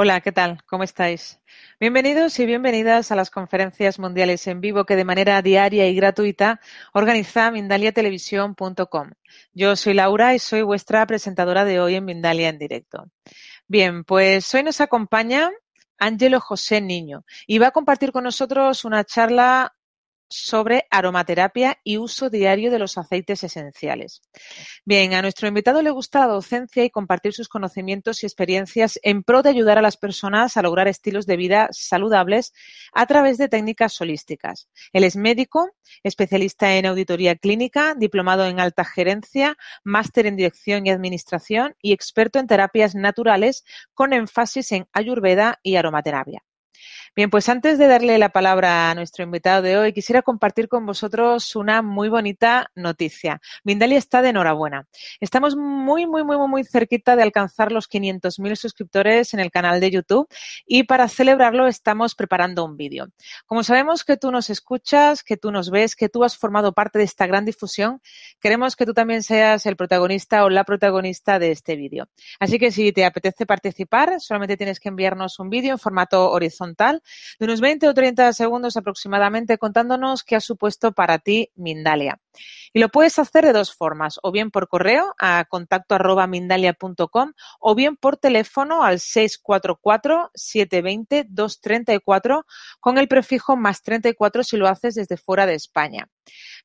Hola, ¿qué tal? ¿Cómo estáis? Bienvenidos y bienvenidas a las conferencias mundiales en vivo que de manera diaria y gratuita organiza mindaliatelevisión.com. Yo soy Laura y soy vuestra presentadora de hoy en Mindalia en directo. Bien, pues hoy nos acompaña Ángelo José Niño y va a compartir con nosotros una charla sobre aromaterapia y uso diario de los aceites esenciales. Bien, a nuestro invitado le gusta la docencia y compartir sus conocimientos y experiencias en pro de ayudar a las personas a lograr estilos de vida saludables a través de técnicas holísticas. Él es médico, especialista en auditoría clínica, diplomado en alta gerencia, máster en dirección y administración y experto en terapias naturales con énfasis en ayurveda y aromaterapia. Bien, pues antes de darle la palabra a nuestro invitado de hoy, quisiera compartir con vosotros una muy bonita noticia. Mindalia está de enhorabuena. Estamos muy, muy, muy, muy cerquita de alcanzar los 500.000 suscriptores en el canal de YouTube y para celebrarlo estamos preparando un vídeo. Como sabemos que tú nos escuchas, que tú nos ves, que tú has formado parte de esta gran difusión, queremos que tú también seas el protagonista o la protagonista de este vídeo. Así que si te apetece participar, solamente tienes que enviarnos un vídeo en formato horizontal de unos 20 o 30 segundos aproximadamente contándonos qué ha supuesto para ti Mindalia. Y lo puedes hacer de dos formas, o bien por correo a contacto arroba mindalia.com o bien por teléfono al 644-720-234 con el prefijo más 34 si lo haces desde fuera de España.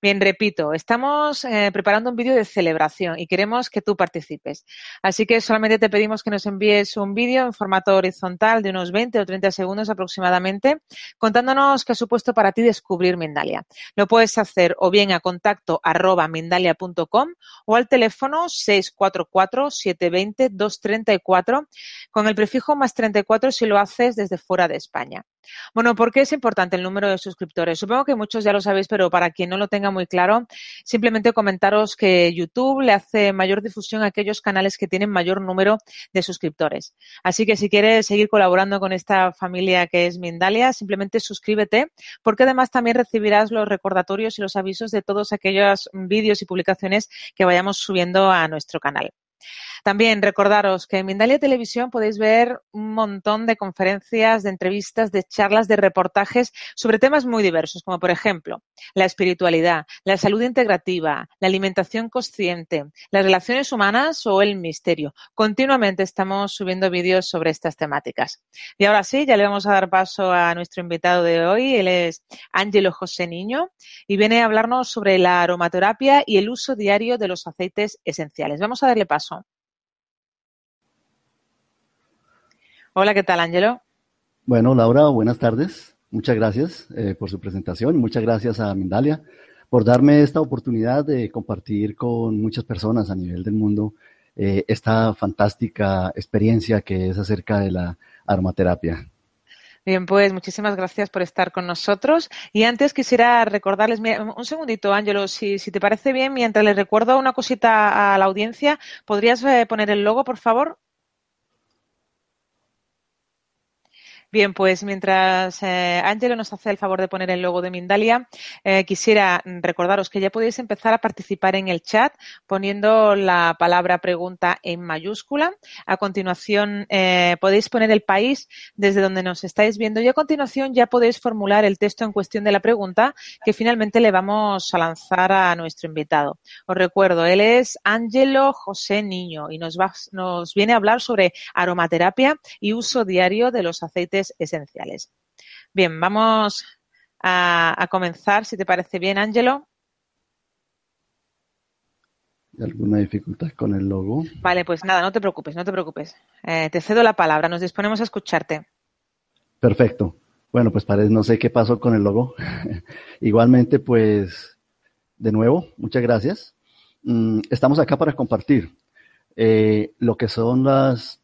Bien, repito, estamos eh, preparando un vídeo de celebración y queremos que tú participes. Así que solamente te pedimos que nos envíes un vídeo en formato horizontal de unos 20 o 30 segundos aproximadamente contándonos qué ha supuesto para ti descubrir Mindalia. Lo puedes hacer o bien a contacto arroba mindalia.com o al teléfono 644-720-234 con el prefijo más 34 si lo haces desde fuera de España. Bueno, ¿por qué es importante el número de suscriptores? Supongo que muchos ya lo sabéis, pero para quien no lo tenga muy claro, simplemente comentaros que YouTube le hace mayor difusión a aquellos canales que tienen mayor número de suscriptores. Así que si quieres seguir colaborando con esta familia que es Mindalia, simplemente suscríbete, porque además también recibirás los recordatorios y los avisos de todos aquellos vídeos y publicaciones que vayamos subiendo a nuestro canal. También recordaros que en Mindalia Televisión podéis ver un montón de conferencias, de entrevistas, de charlas, de reportajes sobre temas muy diversos, como por ejemplo la espiritualidad, la salud integrativa, la alimentación consciente, las relaciones humanas o el misterio. Continuamente estamos subiendo vídeos sobre estas temáticas. Y ahora sí, ya le vamos a dar paso a nuestro invitado de hoy. Él es Ángelo José Niño y viene a hablarnos sobre la aromaterapia y el uso diario de los aceites esenciales. Vamos a darle paso. Hola, ¿qué tal, Ángelo? Bueno, Laura, buenas tardes. Muchas gracias eh, por su presentación y muchas gracias a Mindalia por darme esta oportunidad de compartir con muchas personas a nivel del mundo eh, esta fantástica experiencia que es acerca de la aromaterapia. Bien, pues muchísimas gracias por estar con nosotros. Y antes quisiera recordarles, un segundito, Ángelo, si, si te parece bien, mientras les recuerdo una cosita a la audiencia, ¿podrías eh, poner el logo, por favor? Bien, pues mientras eh, Ángelo nos hace el favor de poner el logo de Mindalia, eh, quisiera recordaros que ya podéis empezar a participar en el chat poniendo la palabra pregunta en mayúscula. A continuación eh, podéis poner el país desde donde nos estáis viendo y a continuación ya podéis formular el texto en cuestión de la pregunta que finalmente le vamos a lanzar a nuestro invitado. Os recuerdo, él es Ángelo José Niño y nos, va, nos viene a hablar sobre aromaterapia y uso diario de los aceites esenciales. Bien, vamos a, comenzar, si te parece bien, Ángelo. ¿Alguna dificultad con el logo? Vale, pues nada, no te preocupes, no te preocupes. Eh, te cedo la palabra, nos disponemos a escucharte. Perfecto. Bueno, pues parece, no sé qué pasó con el logo. Igualmente, pues, de nuevo, muchas gracias. Mm, estamos acá para compartir eh, lo que son las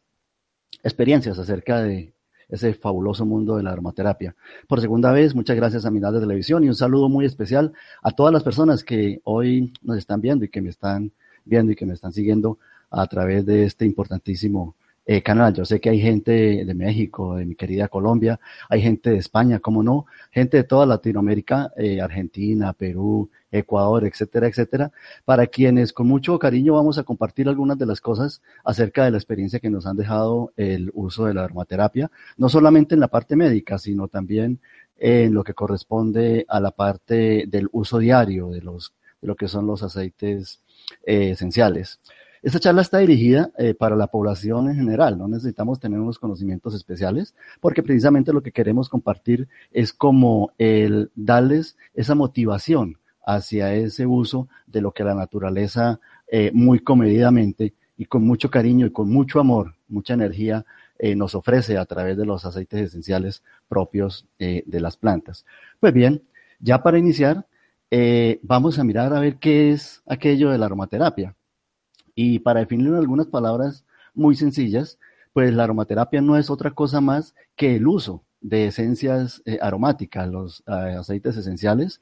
experiencias acerca de ese fabuloso mundo de la aromaterapia. Por segunda vez, muchas gracias a Mirar de Televisión y un saludo muy especial a todas las personas que hoy nos están viendo y que me están viendo y que me están siguiendo a través de este importantísimo eh, canal. Yo sé que hay gente de México, de mi querida Colombia, hay gente de España, cómo no, gente de toda Latinoamérica, eh, Argentina, Perú, Ecuador, etcétera, etcétera, para quienes con mucho cariño vamos a compartir algunas de las cosas acerca de la experiencia que nos han dejado el uso de la aromaterapia, no solamente en la parte médica, sino también en lo que corresponde a la parte del uso diario de los de lo que son los aceites eh, esenciales. Esta charla está dirigida eh, para la población en general, no necesitamos tener unos conocimientos especiales, porque precisamente lo que queremos compartir es como el darles esa motivación hacia ese uso de lo que la naturaleza eh, muy comedidamente y con mucho cariño y con mucho amor, mucha energía eh, nos ofrece a través de los aceites esenciales propios de las plantas. Pues bien, ya para iniciar, vamos a mirar a ver qué es aquello de la aromaterapia. Y para definirlo en algunas palabras muy sencillas, pues la aromaterapia no es otra cosa más que el uso de esencias eh, aromáticas, los eh, aceites esenciales,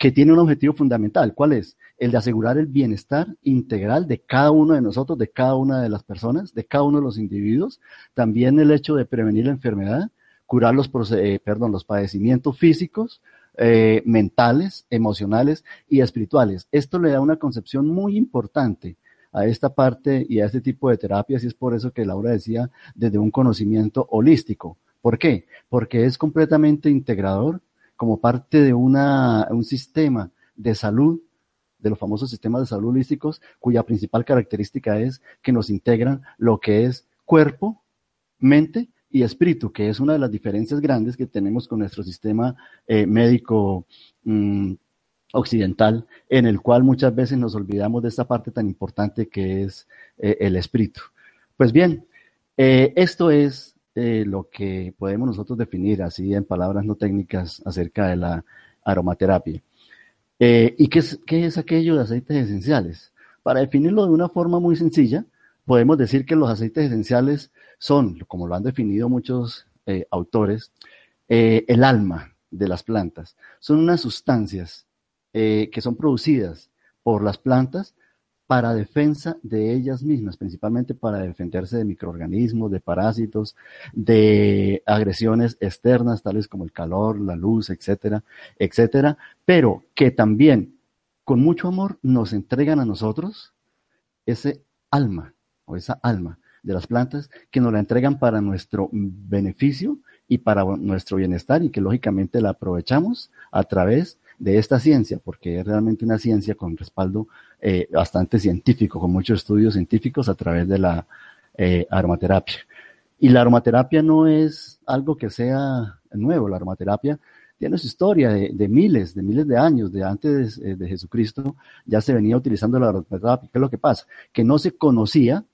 que tiene un objetivo fundamental. ¿Cuál es? El de asegurar el bienestar integral de cada uno de nosotros, de cada una de las personas, de cada uno de los individuos. También el hecho de prevenir la enfermedad, curar los, perdón, los padecimientos físicos, eh, mentales, emocionales y espirituales. Esto le da una concepción muy importante a esta parte y a este tipo de terapias y es por eso que Laura decía desde un conocimiento holístico. ¿Por qué? Porque es completamente integrador como parte de una, un sistema de salud, de los famosos sistemas de salud holísticos, cuya principal característica es que nos integran lo que es cuerpo, mente y espíritu, que es una de las diferencias grandes que tenemos con nuestro sistema eh, médico mm, occidental, en el cual muchas veces nos olvidamos de esta parte tan importante que es eh, el espíritu. Pues bien, eh, esto es lo que podemos nosotros definir así en palabras no técnicas acerca de la aromaterapia. ¿Y qué es, qué es aquello de aceites esenciales? Para definirlo de una forma muy sencilla, podemos decir que los aceites esenciales son, como lo han definido muchos eh, autores, eh, el alma de las plantas. Son unas sustancias eh, que son producidas por las plantas para defensa de ellas mismas, principalmente para defenderse de microorganismos, de parásitos, de agresiones externas, tales como el calor, la luz, etcétera, etcétera, pero que también con mucho amor nos entregan a nosotros ese alma o esa alma de las plantas que nos la entregan para nuestro beneficio y para nuestro bienestar y que lógicamente la aprovechamos a través de esta ciencia, porque es realmente una ciencia con respaldo eh, bastante científico, con muchos estudios científicos a través de la eh, aromaterapia. Y la aromaterapia no es algo que sea nuevo, la aromaterapia tiene su historia de, miles, de miles de años, de antes de, de, Jesucristo, ya se venía utilizando la aromaterapia. ¿Qué es lo que pasa? Que no se conocía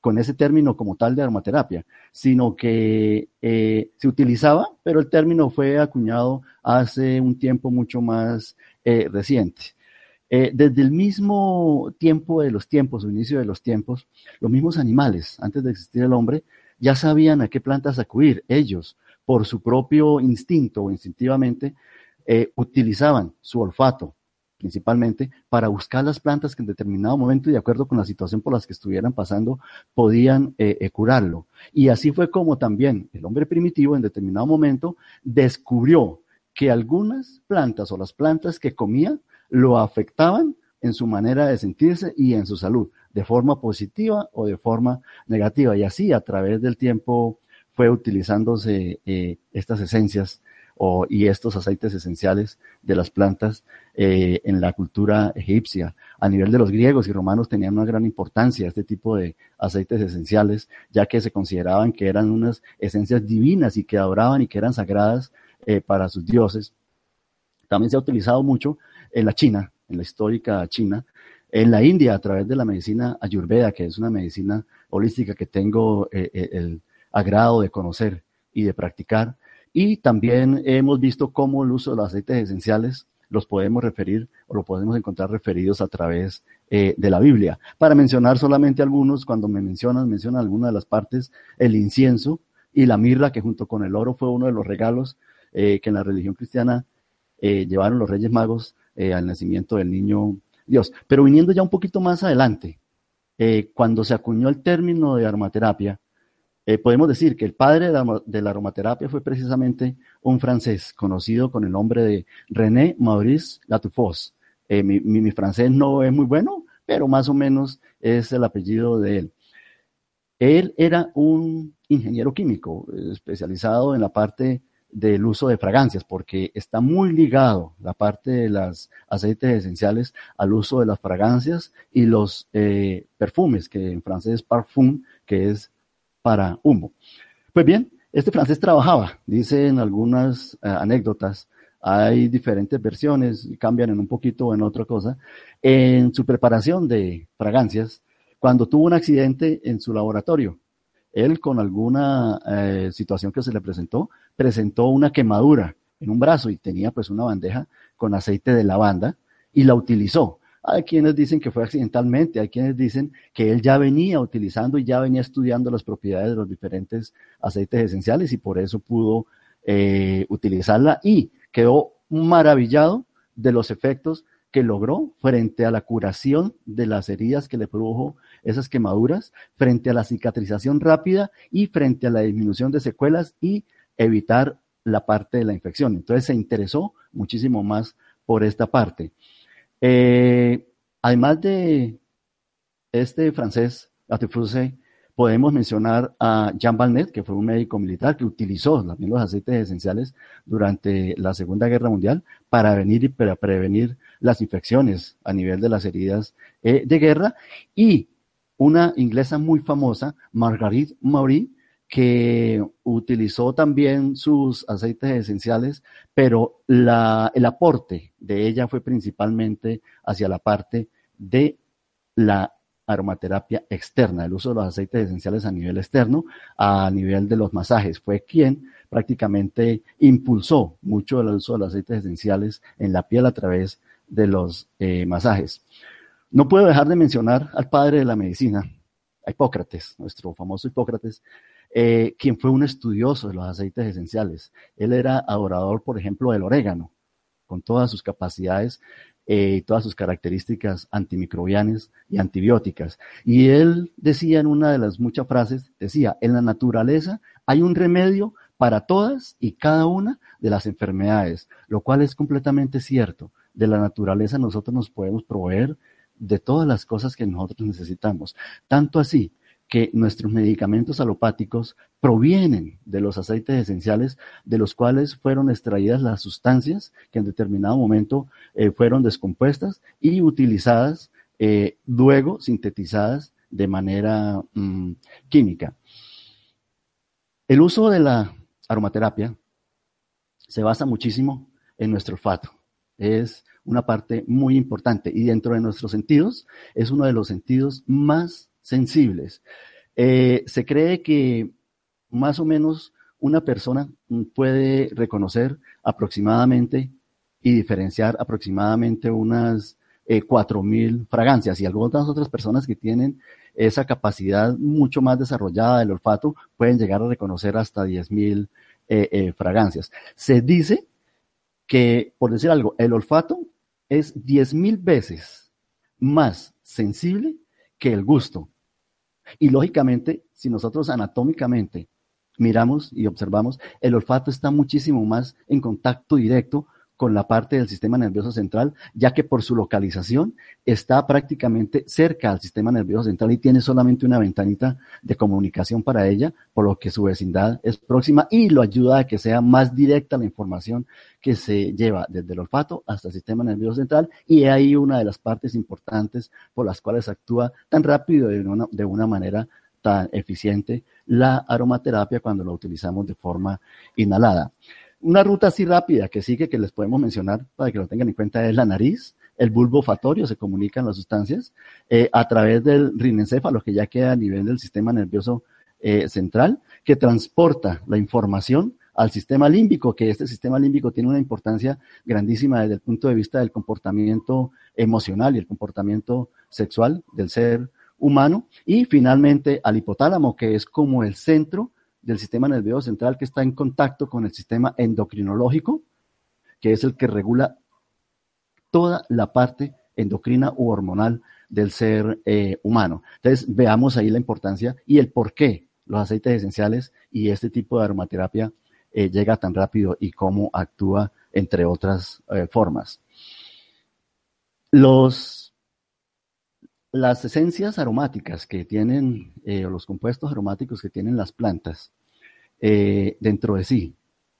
con ese término como tal de aromaterapia, sino que eh, se utilizaba, pero el término fue acuñado hace un tiempo mucho más eh, reciente. Eh, desde el mismo tiempo de los tiempos, o inicio de los tiempos, los mismos animales, antes de existir el hombre, ya sabían a qué plantas acudir. Ellos, por su propio instinto o instintivamente, utilizaban su olfato, principalmente, para buscar las plantas que en determinado momento de acuerdo con la situación por las que estuvieran pasando, podían eh, eh, curarlo. Y así fue como también el hombre primitivo en determinado momento descubrió que algunas plantas o las plantas que comía lo afectaban en su manera de sentirse y en su salud, de forma positiva o de forma negativa. Y así a través del tiempo fue utilizándose eh, estas esencias y estos aceites esenciales de las plantas eh, en la cultura egipcia. A nivel de los griegos y romanos tenían una gran importancia este tipo de aceites esenciales, ya que se consideraban que eran unas esencias divinas y que adoraban y que eran sagradas eh, para sus dioses. También se ha utilizado mucho en la China, en la histórica China, en la India a través de la medicina ayurveda, que es una medicina holística que tengo eh, el agrado de conocer y de practicar. Y también hemos visto cómo el uso de los aceites esenciales los podemos referir o lo podemos encontrar referidos a través eh, de la Biblia. Para mencionar solamente algunos, cuando me mencionan, mencionan algunas de las partes, el incienso y la mirra, que junto con el oro fue uno de los regalos eh, que en la religión cristiana eh, llevaron los Reyes Magos al nacimiento del niño Dios. Pero viniendo ya un poquito más adelante, cuando se acuñó el término de aromaterapia, eh, podemos decir que el padre de la, aromaterapia fue precisamente un francés conocido con el nombre de René Maurice Latufos. Eh, mi, francés no es muy bueno, pero más o menos es el apellido de él. Él era un ingeniero químico especializado en la parte del uso de fragancias, porque está muy ligado la parte de los aceites esenciales al uso de las fragancias y los eh, perfumes, que en francés es parfum, que es para humo. Pues bien, este francés trabajaba, dicen algunas eh, anécdotas, hay diferentes versiones, cambian en un poquito o en otra cosa, en su preparación de fragancias, cuando tuvo un accidente en su laboratorio. Él con alguna eh, situación que se le presentó, presentó una quemadura en un brazo y tenía pues una bandeja con aceite de lavanda y la utilizó. Hay quienes dicen que fue accidentalmente, hay quienes dicen que él ya venía utilizando y ya venía estudiando las propiedades de los diferentes aceites esenciales y por eso pudo eh, utilizarla y quedó maravillado de los efectos que logró frente a la curación de las heridas que le produjo esas quemaduras, frente a la cicatrización rápida y frente a la disminución de secuelas y evitar la parte de la infección. Entonces se interesó muchísimo más por esta parte. Eh, además de este francés, podemos mencionar a Jean Balnet, que fue un médico militar que utilizó también los aceites esenciales durante la Segunda Guerra Mundial para venir y para prevenir las infecciones a nivel de las heridas eh, de guerra. Y una inglesa muy famosa, Marguerite Maury, que utilizó también sus aceites esenciales, pero el aporte de ella fue principalmente hacia la parte de la aromaterapia externa, el uso de los aceites esenciales a nivel externo, a nivel de los masajes. Fue quien prácticamente impulsó mucho el uso de los aceites esenciales en la piel a través de los eh, masajes. No puedo dejar de mencionar al padre de la medicina, a Hipócrates, nuestro famoso Hipócrates, eh, quien fue un estudioso de los aceites esenciales. Él era adorador, por ejemplo, del orégano, con todas sus capacidades eh, y todas sus características antimicrobianas y antibióticas. Y él decía en una de las muchas frases, decía, en la naturaleza hay un remedio para todas y cada una de las enfermedades, lo cual es completamente cierto. De la naturaleza nosotros nos podemos proveer de todas las cosas que nosotros necesitamos. Tanto así que nuestros medicamentos alopáticos provienen de los aceites esenciales de los cuales fueron extraídas las sustancias que en determinado momento eh, fueron descompuestas y utilizadas, eh, luego sintetizadas de manera mm, química. El uso de la aromaterapia se basa muchísimo en nuestro olfato. Es una parte muy importante y dentro de nuestros sentidos es uno de los sentidos más sensibles. Eh, se cree que más o menos una persona puede reconocer aproximadamente y diferenciar aproximadamente unas eh, mil fragancias y algunas otras personas que tienen esa capacidad mucho más desarrollada del olfato pueden llegar a reconocer hasta diez mil eh, fragancias. Se dice que, por decir algo, el olfato es diez mil veces más sensible que el gusto. Y lógicamente, si nosotros anatómicamente miramos y observamos, el olfato está muchísimo más en contacto directo con la parte del sistema nervioso central, ya que por su localización está prácticamente cerca al sistema nervioso central y tiene solamente una ventanita de comunicación para ella, por lo que su vecindad es próxima y lo ayuda a que sea más directa la información que se lleva desde el olfato hasta el sistema nervioso central y ahí una de las partes importantes por las cuales actúa tan rápido de una, de una manera tan eficiente la aromaterapia cuando la utilizamos de forma inhalada. Una ruta así rápida que sigue, que les podemos mencionar para que lo tengan en cuenta, es la nariz, el bulbo olfatorio, se comunican las sustancias, eh, a través del rinencéfalo, que ya queda a nivel del sistema nervioso eh, central, que transporta la información al sistema límbico, que este sistema límbico tiene una importancia grandísima desde el punto de vista del comportamiento emocional y el comportamiento sexual del ser humano, y finalmente al hipotálamo, que es como el centro del sistema nervioso central que está en contacto con el sistema endocrinológico, que es el que regula toda la parte endocrina u hormonal del ser eh, humano. Entonces, veamos ahí la importancia y el por qué los aceites esenciales y este tipo de aromaterapia eh, llega tan rápido y cómo actúa, entre otras eh, formas. Los, las esencias aromáticas que tienen, o los compuestos aromáticos que tienen las plantas dentro de sí,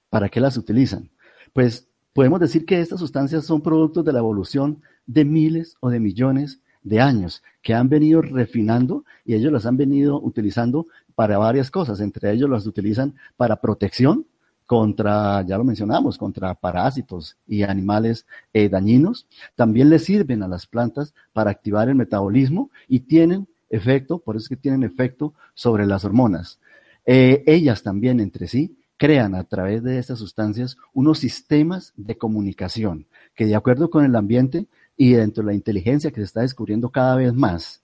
¿para qué las utilizan? Pues podemos decir que estas sustancias son productos de la evolución de miles o de millones de años que han venido refinando y ellos las han venido utilizando para varias cosas. Entre ellos las utilizan para protección contra, ya lo mencionamos, contra parásitos y animales eh, dañinos. También les sirven a las plantas para activar el metabolismo y tienen efecto, por eso es que tienen efecto sobre las hormonas. Eh, ellas también entre sí crean a través de estas sustancias unos sistemas de comunicación que de acuerdo con el ambiente y dentro de la inteligencia que se está descubriendo cada vez más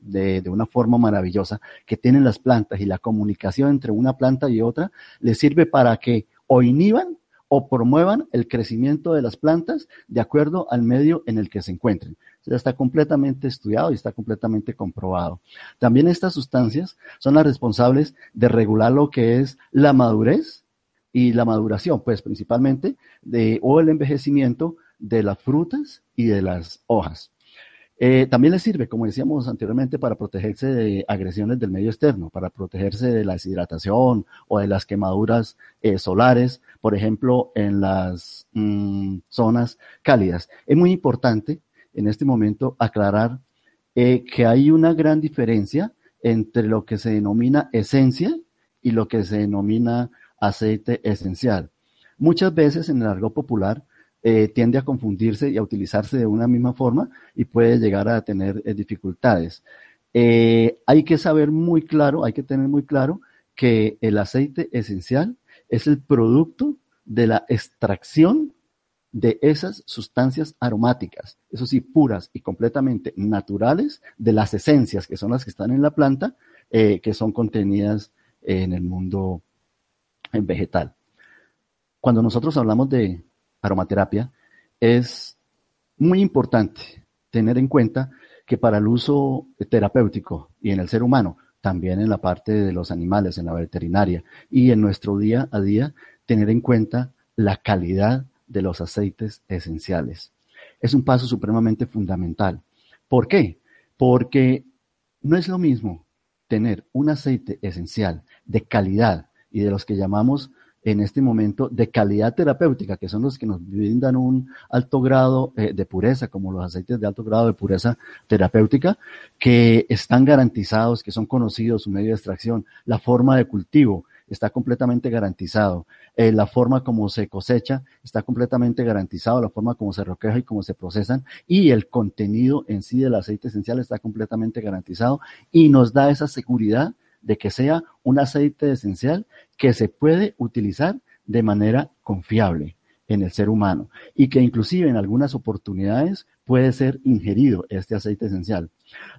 de, una forma maravillosa que tienen las plantas y la comunicación entre una planta y otra les sirve para que o inhiban o promuevan el crecimiento de las plantas de acuerdo al medio en el que se encuentren. Ya está completamente estudiado y está completamente comprobado. También estas sustancias son las responsables de regular lo que es la madurez y la maduración, pues principalmente de, o el envejecimiento de las frutas y de las hojas. Eh, también les sirve, como decíamos anteriormente, para protegerse de agresiones del medio externo, para protegerse de la deshidratación o de las quemaduras eh, solares, por ejemplo, en las mm, zonas cálidas. Es muy importante en este momento aclarar eh, que hay una gran diferencia entre lo que se denomina esencia y lo que se denomina aceite esencial. Muchas veces en el argot popular eh, tiende a confundirse y a utilizarse de una misma forma y puede llegar a tener eh, dificultades. hay que saber muy claro, hay que tener muy claro que el aceite esencial es el producto de la extracción de esas sustancias aromáticas, eso sí, puras y completamente naturales, de las esencias que son las que están en la planta, eh, que son contenidas en el mundo vegetal. Cuando nosotros hablamos de aromaterapia, es muy importante tener en cuenta que para el uso terapéutico y en el ser humano, también en la parte de los animales, en la veterinaria y en nuestro día a día, tener en cuenta la calidad de los aceites esenciales. Es un paso supremamente fundamental. ¿Por qué? Porque no es lo mismo tener un aceite esencial de calidad y de los que llamamos en este momento de calidad terapéutica, que son los que nos brindan un alto grado eh, de pureza, como los aceites de alto grado de pureza terapéutica, que están garantizados, que son conocidos, su medio de extracción, la forma de cultivo, está completamente garantizado. Eh, la forma como se cosecha está completamente garantizado, la forma como se recoge y cómo se procesan y el contenido en sí del aceite esencial está completamente garantizado y nos da esa seguridad de que sea un aceite esencial que se puede utilizar de manera confiable en el ser humano y que inclusive en algunas oportunidades puede ser ingerido este aceite esencial.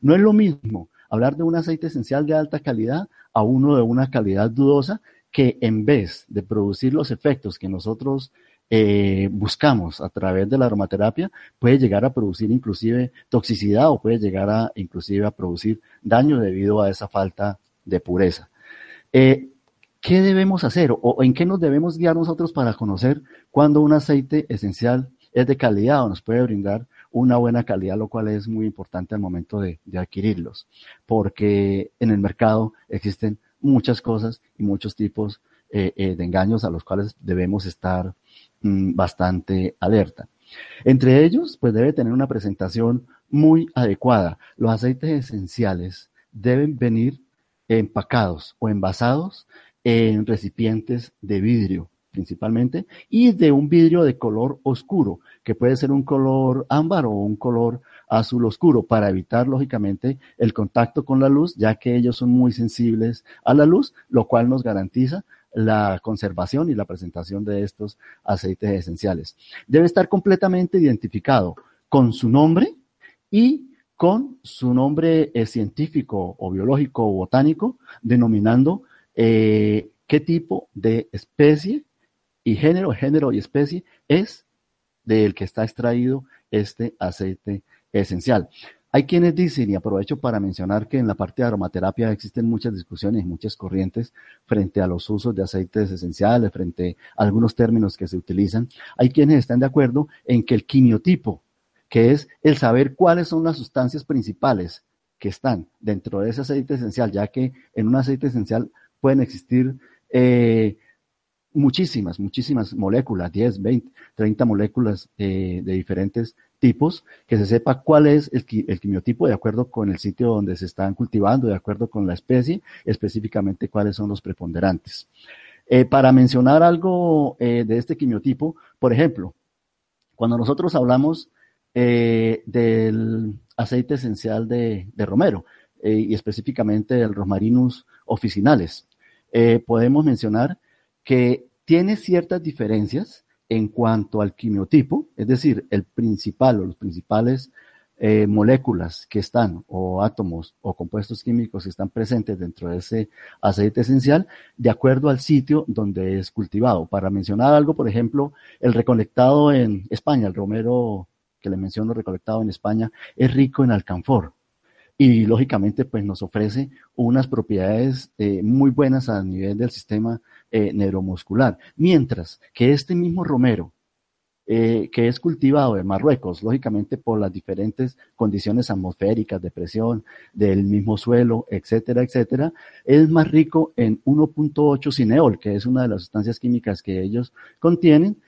No es lo mismo hablar de un aceite esencial de alta calidad a uno de una calidad dudosa que en vez de producir los efectos que nosotros eh, buscamos a través de la aromaterapia, puede llegar a producir inclusive toxicidad o puede llegar a inclusive a producir daño debido a esa falta de pureza. Eh, ¿Qué debemos hacer o en qué nos debemos guiar nosotros para conocer cuando un aceite esencial es de calidad o nos puede brindar una buena calidad, lo cual es muy importante al momento de, adquirirlos, porque en el mercado existen muchas cosas y muchos tipos eh, eh, de engaños a los cuales debemos estar mm, bastante alerta. Entre ellos, pues debe tener una presentación muy adecuada. Los aceites esenciales deben venir empacados o envasados en recipientes de vidrio principalmente, y de un vidrio de color oscuro, que puede ser un color ámbar o un color azul oscuro, para evitar, lógicamente, el contacto con la luz, ya que ellos son muy sensibles a la luz, lo cual nos garantiza la conservación y la presentación de estos aceites esenciales. Debe estar completamente identificado con su nombre y con su nombre eh, científico o biológico o botánico, denominando eh, qué tipo de especie y género, género y especie es del que está extraído este aceite esencial. hay quienes dicen, y aprovecho para mencionar que en la parte de aromaterapia existen muchas discusiones y muchas corrientes frente a los usos de aceites esenciales, frente a algunos términos que se utilizan. Hay quienes están de acuerdo en que el quimiotipo, que es el saber cuáles son las sustancias principales que están dentro de ese aceite esencial, ya que en un aceite esencial pueden existir eh, muchísimas, muchísimas moléculas, 10, 20, 30 moléculas de diferentes tipos, que se sepa cuál es el, quimiotipo de acuerdo con el sitio donde se están cultivando, de acuerdo con la especie, específicamente cuáles son los preponderantes. Eh, para mencionar algo eh, de este quimiotipo, por ejemplo, cuando nosotros hablamos eh, del aceite esencial de, de romero y específicamente del Rosmarinus officinales, podemos mencionar que tiene ciertas diferencias en cuanto al quimiotipo, es decir, el principal o los principales eh, moléculas que están, o átomos o compuestos químicos que están presentes dentro de ese aceite esencial, de acuerdo al sitio donde es cultivado. Para mencionar algo, por ejemplo, el recolectado en España, el romero que le menciono recolectado en España, es rico en alcanfor y lógicamente pues nos ofrece unas propiedades eh, muy buenas a nivel del sistema eh, neuromuscular. Mientras que este mismo romero, eh, que es cultivado en Marruecos, lógicamente por las diferentes condiciones atmosféricas, de presión, del mismo suelo, etcétera, etcétera, es más rico en 1.8 cineol, que es una de las sustancias químicas que ellos contienen,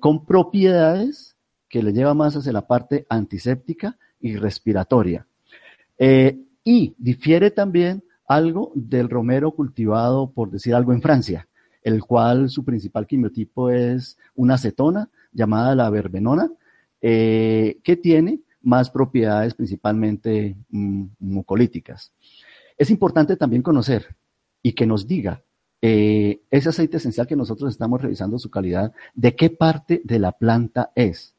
con propiedades que le lleva más hacia la parte antiséptica y respiratoria. Eh, y difiere también algo del romero cultivado, por decir algo, en Francia, el cual su principal quimiotipo es una acetona llamada la verbenona, eh, que tiene más propiedades principalmente mm, mucolíticas. Es importante también conocer y que nos diga eh, ese aceite esencial que nosotros estamos revisando su calidad, de qué parte de la planta es,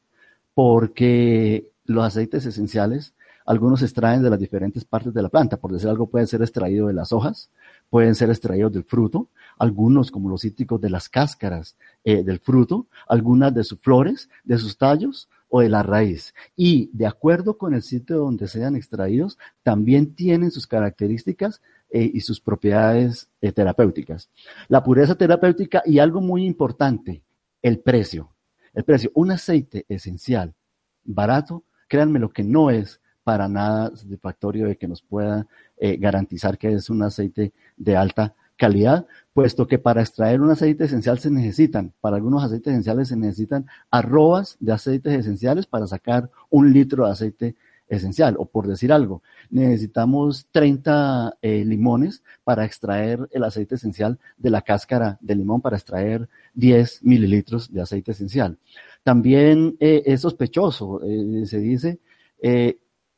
porque los aceites esenciales algunos extraen de las diferentes partes de la planta, por decir algo, pueden ser extraídos de las hojas, pueden ser extraídos del fruto, algunos como los cítricos de las cáscaras eh, del fruto, algunas de sus flores, de sus tallos o de la raíz. Y de acuerdo con el sitio donde sean extraídos, también tienen sus características eh, y sus propiedades eh, terapéuticas. La pureza terapéutica y algo muy importante, el precio. El precio, un aceite esencial, barato, créanme lo que no es para nada satisfactorio de que nos pueda eh, garantizar que es un aceite de alta calidad, puesto que para extraer un aceite esencial se necesitan, para algunos aceites esenciales se necesitan arrobas de aceites esenciales para sacar un litro de aceite esencial. O por decir algo, necesitamos 30 eh, limones para extraer el aceite esencial de la cáscara de limón, para extraer 10 mililitros de aceite esencial. También eh, es sospechoso, se dice,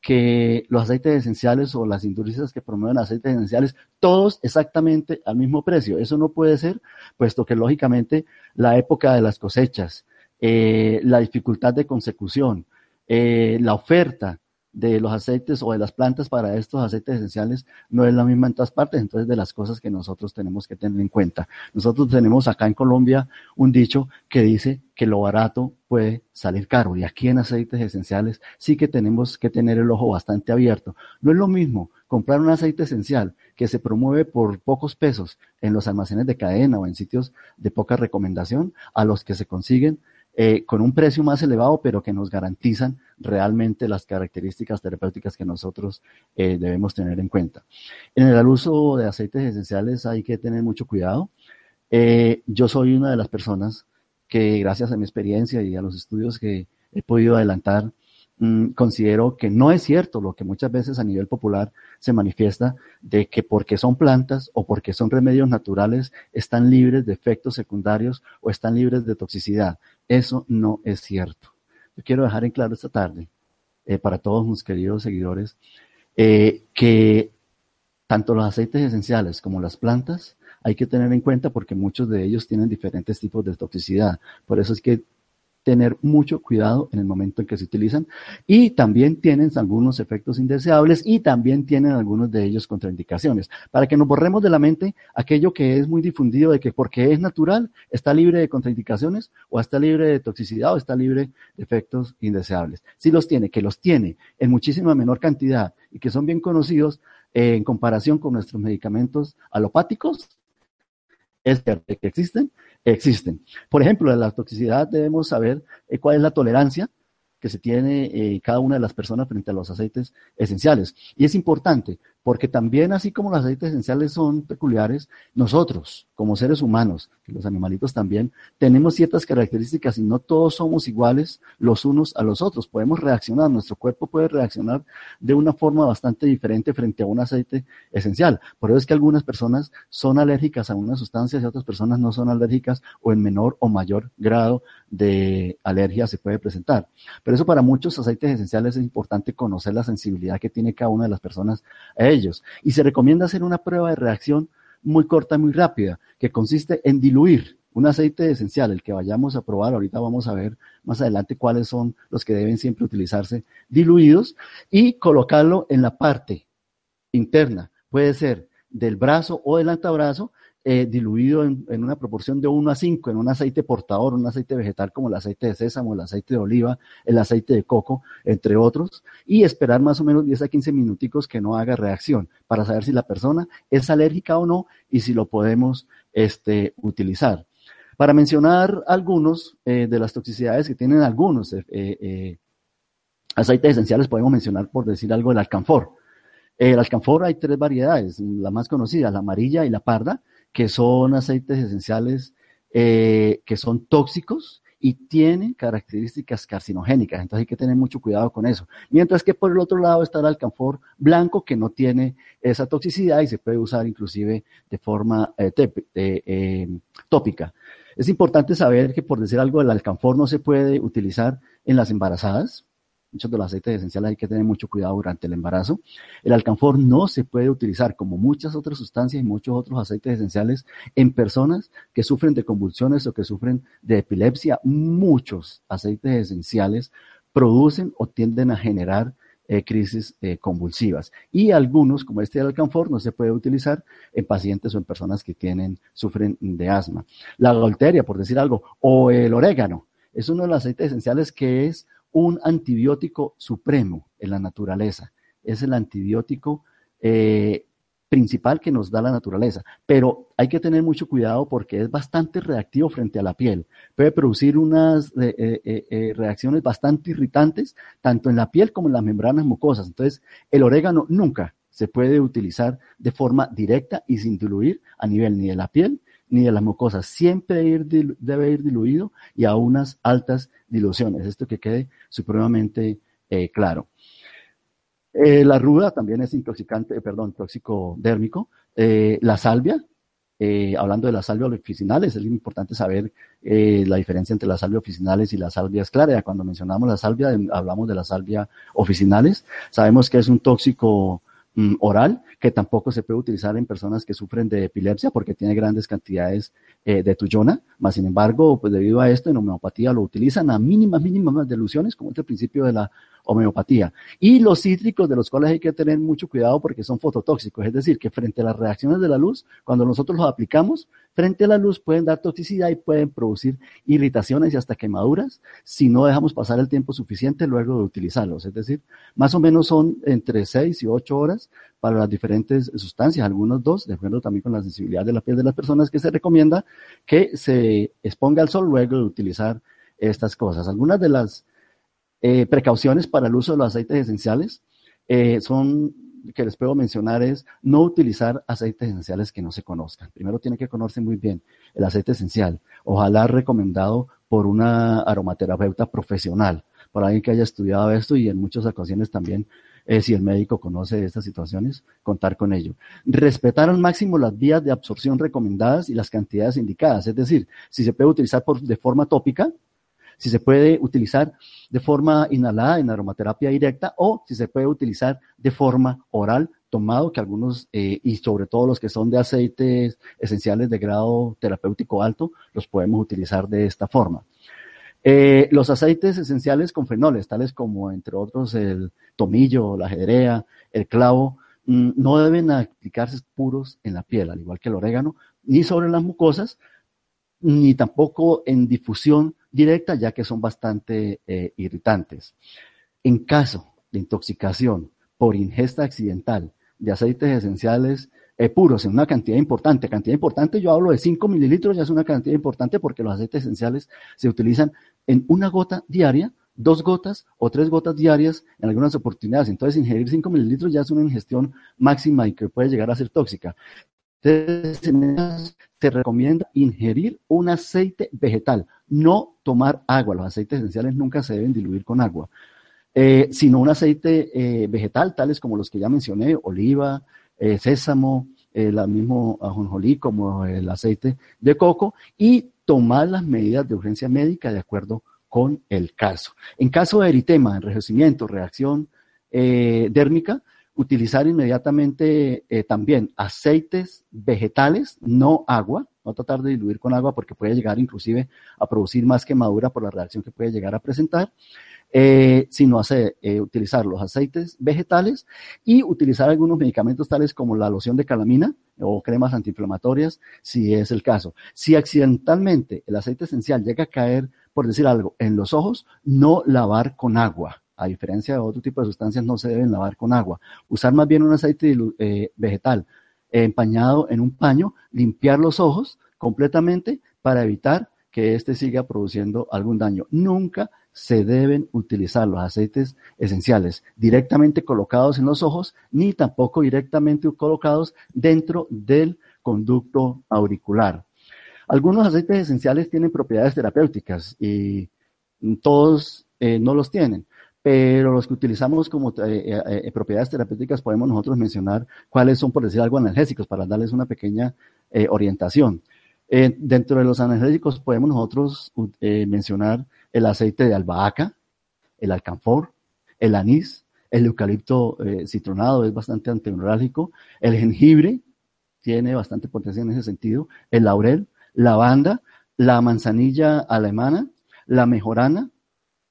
que los aceites esenciales o las industrias que promueven aceites esenciales, todos exactamente al mismo precio. Eso no puede ser, puesto que lógicamente la época de las cosechas, eh, la dificultad de consecución, eh, la oferta de los aceites o de las plantas para estos aceites esenciales no es la misma en todas partes, entonces de las cosas que nosotros tenemos que tener en cuenta. Nosotros tenemos acá en Colombia un dicho que dice que lo barato puede salir caro y aquí en aceites esenciales sí que tenemos que tener el ojo bastante abierto. No es lo mismo comprar un aceite esencial que se promueve por pocos pesos en los almacenes de cadena o en sitios de poca recomendación a los que se consiguen eh, con un precio más elevado, pero que nos garantizan realmente las características terapéuticas que nosotros eh, debemos tener en cuenta. En el uso de aceites esenciales hay que tener mucho cuidado. Eh, yo soy una de las personas que gracias a mi experiencia y a los estudios que he podido adelantar, mm, considero que no es cierto lo que muchas veces a nivel popular se manifiesta de que porque son plantas o porque son remedios naturales están libres de efectos secundarios o están libres de toxicidad. Eso no es cierto. Yo quiero dejar en claro esta tarde, eh, para todos mis queridos seguidores, eh, que tanto los aceites esenciales como las plantas hay que tener en cuenta porque muchos de ellos tienen diferentes tipos de toxicidad. Por eso es que tener mucho cuidado en el momento en que se utilizan y también tienen algunos efectos indeseables y también tienen algunos de ellos contraindicaciones. Para que nos borremos de la mente aquello que es muy difundido de que porque es natural está libre de contraindicaciones o está libre de toxicidad o está libre de efectos indeseables. Si los tiene, que los tiene en muchísima menor cantidad y que son bien conocidos eh, en comparación con nuestros medicamentos alopáticos, es que existen, existen. Por ejemplo, de la toxicidad debemos saber eh, cuál es la tolerancia que se tiene eh, cada una de las personas frente a los aceites esenciales. Y es importante porque también así como los aceites esenciales son peculiares, nosotros como seres humanos, y los animalitos también, tenemos ciertas características y no todos somos iguales los unos a los otros. Podemos reaccionar, nuestro cuerpo puede reaccionar de una forma bastante diferente frente a un aceite esencial. Por eso es que algunas personas son alérgicas a unas sustancias y otras personas no son alérgicas o en menor o mayor grado de alergia se puede presentar. Pero eso para muchos aceites esenciales es importante conocer la sensibilidad que tiene cada una de las personas ellos. Y se recomienda hacer una prueba de reacción muy corta, muy rápida, que consiste en diluir un aceite esencial, el que vayamos a probar, ahorita vamos a ver más adelante cuáles son los que deben siempre utilizarse diluidos, y colocarlo en la parte interna, puede ser del brazo o del antebrazo, eh, diluido en, una proporción de 1 a 5 en un aceite portador, un aceite vegetal como el aceite de sésamo, el aceite de oliva, el aceite de coco, entre otros, y esperar más o menos 10 a 15 minuticos que no haga reacción para saber si la persona es alérgica o no y si lo podemos este, utilizar. Para mencionar algunos eh, de las toxicidades que tienen algunos eh, aceites esenciales, podemos mencionar, por decir algo, el alcanfor. El alcanfor hay tres variedades, la más conocida, la amarilla y la parda, que son aceites esenciales eh, que son tóxicos y tienen características carcinogénicas. Entonces hay que tener mucho cuidado con eso. Mientras que por el otro lado está el alcanfor blanco que no tiene esa toxicidad y se puede usar inclusive de forma eh, eh, tópica. Es importante saber que por decir algo, el alcanfor no se puede utilizar en las embarazadas muchos de los aceites esenciales hay que tener mucho cuidado durante el embarazo. El alcanfor no se puede utilizar como muchas otras sustancias y muchos otros aceites esenciales en personas que sufren de convulsiones o que sufren de epilepsia. Muchos aceites esenciales producen o tienden a generar eh, crisis eh, convulsivas. Y algunos, como este del alcanfor, no se puede utilizar en pacientes o en personas que tienen, sufren de asma. La golteria, por decir algo, o el orégano, es uno de los aceites esenciales que es un antibiótico supremo en la naturaleza. Es el antibiótico eh, principal que nos da la naturaleza. Pero hay que tener mucho cuidado porque es bastante reactivo frente a la piel. Puede producir unas eh, eh, reacciones bastante irritantes, tanto en la piel como en las membranas mucosas. Entonces, el orégano nunca se puede utilizar de forma directa y sin diluir a nivel ni de la piel ni de las mucosas. Siempre debe ir diluido y a unas altas diluciones. Esto que quede supremamente eh, claro. Eh, la ruda también es intoxicante, perdón, tóxico dérmico. Eh, la salvia, hablando de las salvias oficinales, es importante saber la diferencia entre las salvias oficinales y las salvias claras. Cuando mencionamos la salvia, hablamos de las salvia oficinales. Sabemos que es un tóxico mm, oral que tampoco se puede utilizar en personas que sufren de epilepsia porque tiene grandes cantidades eh, de tuyona, más sin embargo, pues debido a esto en homeopatía lo utilizan a mínimas, mínimas delusiones, como es el principio de la homeopatía. Y los cítricos de los cuales hay que tener mucho cuidado porque son fototóxicos, es decir, que frente a las reacciones de la luz, cuando nosotros los aplicamos, frente a la luz pueden dar toxicidad y pueden producir irritaciones y hasta quemaduras si no dejamos pasar el tiempo suficiente luego de utilizarlos. Es decir, más o menos son entre 6 y 8 horas para las diferentes sustancias, algunos dos, de acuerdo también con la sensibilidad de la piel de las personas, que se recomienda que se exponga al sol luego de utilizar estas cosas. Algunas de las eh, precauciones para el uso de los aceites esenciales eh, son que les puedo mencionar es no utilizar aceites esenciales que no se conozcan. Primero tiene que conocerse muy bien el aceite esencial. Ojalá recomendado por una aromaterapeuta profesional, por alguien que haya estudiado esto y en muchas ocasiones también, eh, si el médico conoce estas situaciones, contar con ello. Respetar al máximo las vías de absorción recomendadas y las cantidades indicadas. Es decir, si se puede utilizar por, de forma tópica, si se puede utilizar de forma inhalada en aromaterapia directa o si se puede utilizar de forma oral tomado, que algunos, eh, y sobre todo los que son de aceites esenciales de grado terapéutico alto, los podemos utilizar de esta forma. Eh, los aceites esenciales con fenoles, tales como entre otros el tomillo, la ajedrea, el clavo, mm, no deben aplicarse puros en la piel, al igual que el orégano, ni sobre las mucosas, ni tampoco en difusión directa, ya que son bastante eh, irritantes. En caso de intoxicación por ingesta accidental de aceites esenciales eh, puros en una cantidad importante. Cantidad importante, yo hablo de 5 mililitros, ya es una cantidad importante porque los aceites esenciales se utilizan en una gota diaria, dos gotas o tres gotas diarias en algunas oportunidades. Entonces, ingerir 5 mililitros ya es una ingestión máxima y que puede llegar a ser tóxica. Se recomienda ingerir un aceite vegetal, no tomar agua. Los aceites esenciales nunca se deben diluir con agua, eh, sino un aceite eh, vegetal, tales como los que ya mencioné, oliva, eh, sésamo, el mismo ajonjolí como el aceite de coco y tomar las medidas de urgencia médica de acuerdo con el caso. En caso de eritema, enrejecimiento, reacción dérmica, utilizar inmediatamente eh, también aceites vegetales, no agua, no tratar de diluir con agua porque puede llegar inclusive a producir más quemadura por la reacción que puede llegar a presentar eh, sino hacer, eh, utilizar los aceites vegetales y utilizar algunos medicamentos tales como la loción de calamina o cremas antiinflamatorias, si es el caso. Si accidentalmente el aceite esencial llega a caer, por decir algo, en los ojos, no lavar con agua. A diferencia de otro tipo de sustancias, no se deben lavar con agua. Usar más bien un aceite eh, vegetal empañado en un paño, limpiar los ojos completamente para evitar que éste siga produciendo algún daño. Nunca se deben utilizar los aceites esenciales directamente colocados en los ojos, ni tampoco directamente colocados dentro del conducto auricular. Algunos aceites esenciales tienen propiedades terapéuticas y todos eh, no los tienen, pero los que utilizamos como eh, eh, propiedades terapéuticas podemos nosotros mencionar cuáles son, por decir algo, analgésicos, para darles una pequeña orientación. dentro de los analgésicos podemos nosotros mencionar el aceite de albahaca, el alcanfor, el anís, el eucalipto eh, citronado es bastante antineurálgico, el jengibre tiene bastante potencia en ese sentido, el laurel, lavanda, la manzanilla alemana, la mejorana,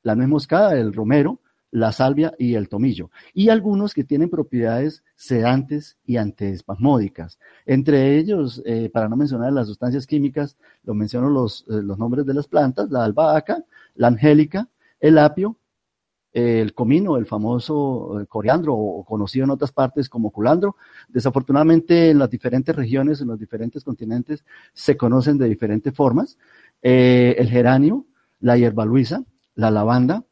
la nuez moscada, el romero, la salvia y el tomillo, y algunos que tienen propiedades sedantes y antiespasmódicas. Entre ellos, eh, para no mencionar las sustancias químicas, lo menciono los, eh, los nombres de las plantas, la albahaca, la angélica, el apio, el comino, el famoso eh, coriandro o conocido en otras partes como culandro. Desafortunadamente en las diferentes regiones, en los diferentes continentes, se conocen de diferentes formas. el geranio, la hierba luisa, la lavanda,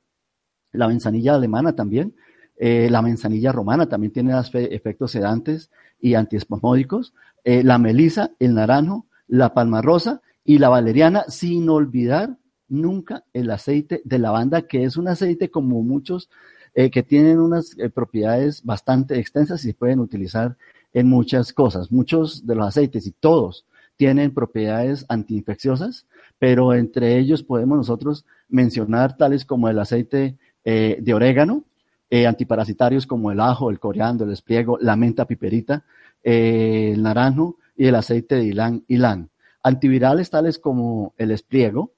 la manzanilla alemana también, eh, la manzanilla romana también tiene efectos sedantes y antiespasmódicos, eh, la melisa, el naranjo, la palma rosa y la valeriana, sin olvidar nunca el aceite de lavanda, que es un aceite como muchos eh, que tienen unas propiedades bastante extensas y se pueden utilizar en muchas cosas. Muchos de los aceites y todos tienen propiedades antiinfecciosas, pero entre ellos podemos nosotros mencionar tales como el aceite eh, de orégano, eh, antiparasitarios como el ajo, el coriandro, el espliego, la menta piperita, eh, el naranjo y el aceite de ylang ylang. Antivirales tales como el espliego,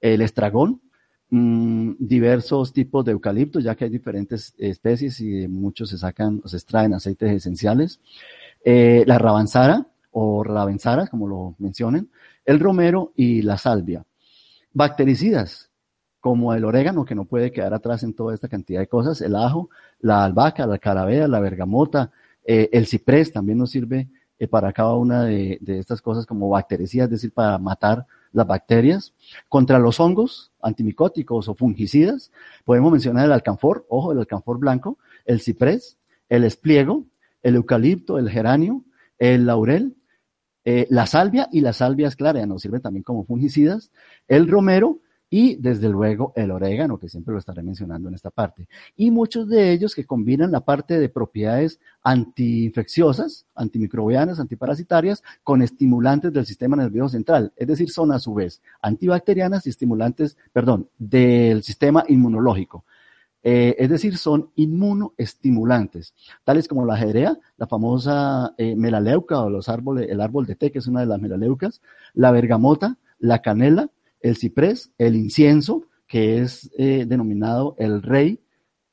el estragón, mm, diversos tipos de eucalipto, ya que hay diferentes especies y muchos se sacan se extraen aceites esenciales. la rabanzara o ravenzara, como lo mencionen, el romero y la salvia. Bactericidas, como el orégano, que no puede quedar atrás en toda esta cantidad de cosas, el ajo, la albahaca, la carabea, la bergamota, eh, el ciprés también nos sirve eh, para cada una de, estas cosas como bactericidas, es decir, para matar las bacterias. Contra los hongos, antimicóticos o fungicidas, podemos mencionar el alcanfor, ojo, el alcanfor blanco, el ciprés, el espliego, el eucalipto, el geranio, el laurel, eh, la salvia y la salvia es clara, nos sirve también como fungicidas, el romero, y desde luego el orégano, que siempre lo estaré mencionando en esta parte. Y muchos de ellos que combinan la parte de propiedades antiinfecciosas, antimicrobianas, antiparasitarias, con estimulantes del sistema nervioso central, es decir, son a su vez antibacterianas y estimulantes, perdón, del sistema inmunológico. Eh, es decir, son inmunoestimulantes, tales como la ajedrea, la famosa eh, melaleuca o los árboles, el árbol de té, que es una de las melaleucas, la bergamota, la canela, el ciprés, el incienso, que es eh, denominado el rey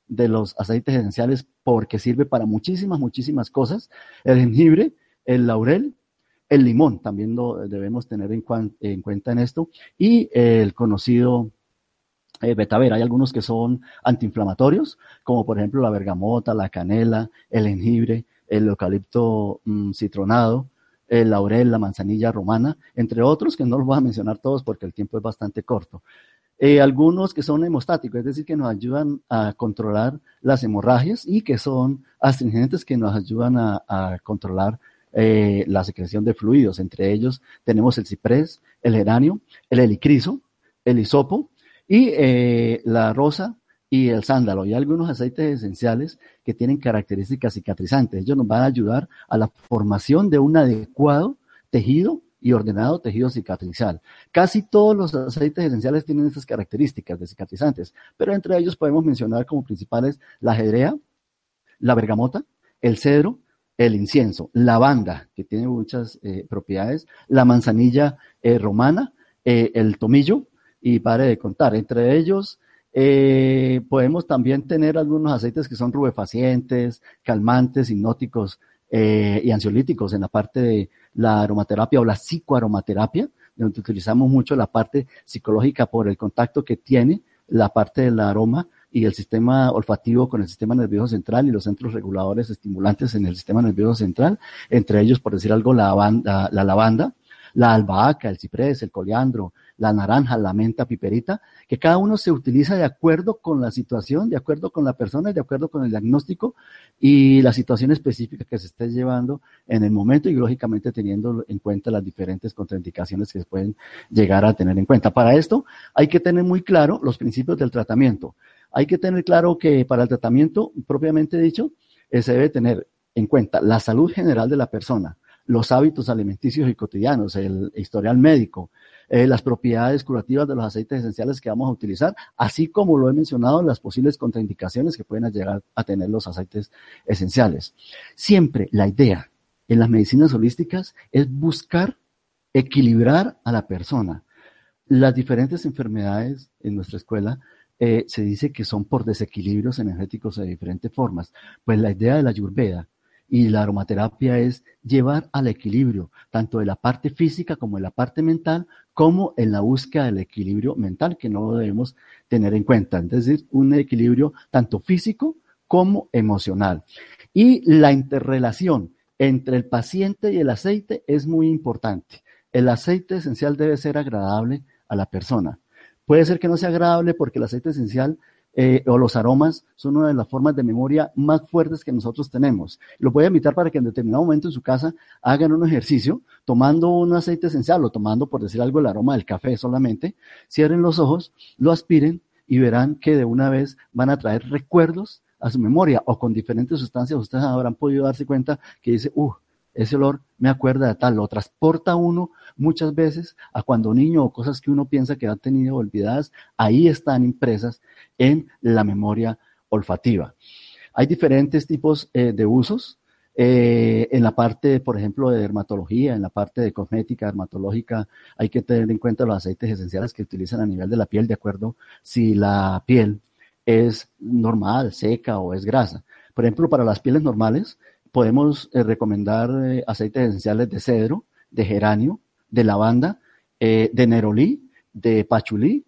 de los aceites esenciales porque sirve para muchísimas, muchísimas cosas. El jengibre, el laurel, el limón, también lo debemos tener en, cuenta en esto, y el conocido eh, betaver. Hay algunos que son antiinflamatorios, como por ejemplo la bergamota, la canela, el jengibre, el eucalipto mm, citronado, el laurel, la manzanilla romana, entre otros que no los voy a mencionar todos porque el tiempo es bastante corto. Eh, algunos que son hemostáticos, es decir, que nos ayudan a controlar las hemorragias y que son astringentes que nos ayudan a, controlar eh, la secreción de fluidos. Entre ellos tenemos el ciprés, el geranio, el helicriso, el hisopo y eh, la rosa y el sándalo y algunos aceites esenciales que tienen características cicatrizantes. Ellos nos van a ayudar a la formación de un adecuado tejido y ordenado tejido cicatrizal. Casi todos los aceites esenciales tienen estas características de cicatrizantes, pero entre ellos podemos mencionar como principales la ajedrea, la bergamota, el cedro, el incienso, lavanda, que tiene muchas eh, propiedades, la manzanilla eh, romana, eh, el tomillo, y pare de contar. Entre ellos, podemos también tener algunos aceites que son rubefacientes, calmantes, hipnóticos y ansiolíticos en la parte de la aromaterapia o la psicoaromaterapia, donde utilizamos mucho la parte psicológica por el contacto que tiene la parte del aroma y el sistema olfativo con el sistema nervioso central y los centros reguladores estimulantes en el sistema nervioso central, entre ellos, por decir algo, la, la lavanda, la albahaca, el ciprés, el coliandro, la naranja, la menta, piperita, que cada uno se utiliza de acuerdo con la situación, de acuerdo con la persona, de acuerdo con el diagnóstico y la situación específica que se esté llevando en el momento y lógicamente teniendo en cuenta las diferentes contraindicaciones que se pueden llegar a tener en cuenta. Para esto hay que tener muy claro los principios del tratamiento. Hay que tener claro que para el tratamiento propiamente dicho, eh, se debe tener en cuenta la salud general de la persona, los hábitos alimenticios y cotidianos, el historial médico, eh, las propiedades curativas de los aceites esenciales que vamos a utilizar, así como lo he mencionado, las posibles contraindicaciones que pueden llegar a tener los aceites esenciales. Siempre la idea en las medicinas holísticas es buscar equilibrar a la persona. Las diferentes enfermedades en nuestra escuela eh, se dice que son por desequilibrios energéticos de diferentes formas. Pues la idea de la Ayurveda y la aromaterapia es llevar al equilibrio, tanto de la parte física como de la parte mental, como en la búsqueda del equilibrio mental, que no lo debemos tener en cuenta. Es decir, un equilibrio tanto físico como emocional. Y la interrelación entre el paciente y el aceite es muy importante. El aceite esencial debe ser agradable a la persona. Puede ser que no sea agradable porque el aceite esencial eh, o los aromas son una de las formas de memoria más fuertes que nosotros tenemos. Lo voy a invitar para que en determinado momento en su casa hagan un ejercicio tomando un aceite esencial o tomando, por decir algo, el aroma del café solamente, cierren los ojos, lo aspiren y verán que de una vez van a traer recuerdos a su memoria o con diferentes sustancias ustedes habrán podido darse cuenta que dice, uh, ese olor me acuerda de tal, lo transporta uno muchas veces a cuando niño o cosas que uno piensa que ha tenido olvidadas, ahí están impresas en la memoria olfativa. Hay diferentes tipos eh, de usos. Eh, en la parte, por ejemplo, de dermatología, en la parte de cosmética dermatológica, hay que tener en cuenta los aceites esenciales que utilizan a nivel de la piel, de acuerdo si la piel es normal, seca o es grasa. Por ejemplo, para las pieles normales, podemos eh, recomendar eh, aceites esenciales de cedro, de geranio, de lavanda, eh, de nerolí, de pachulí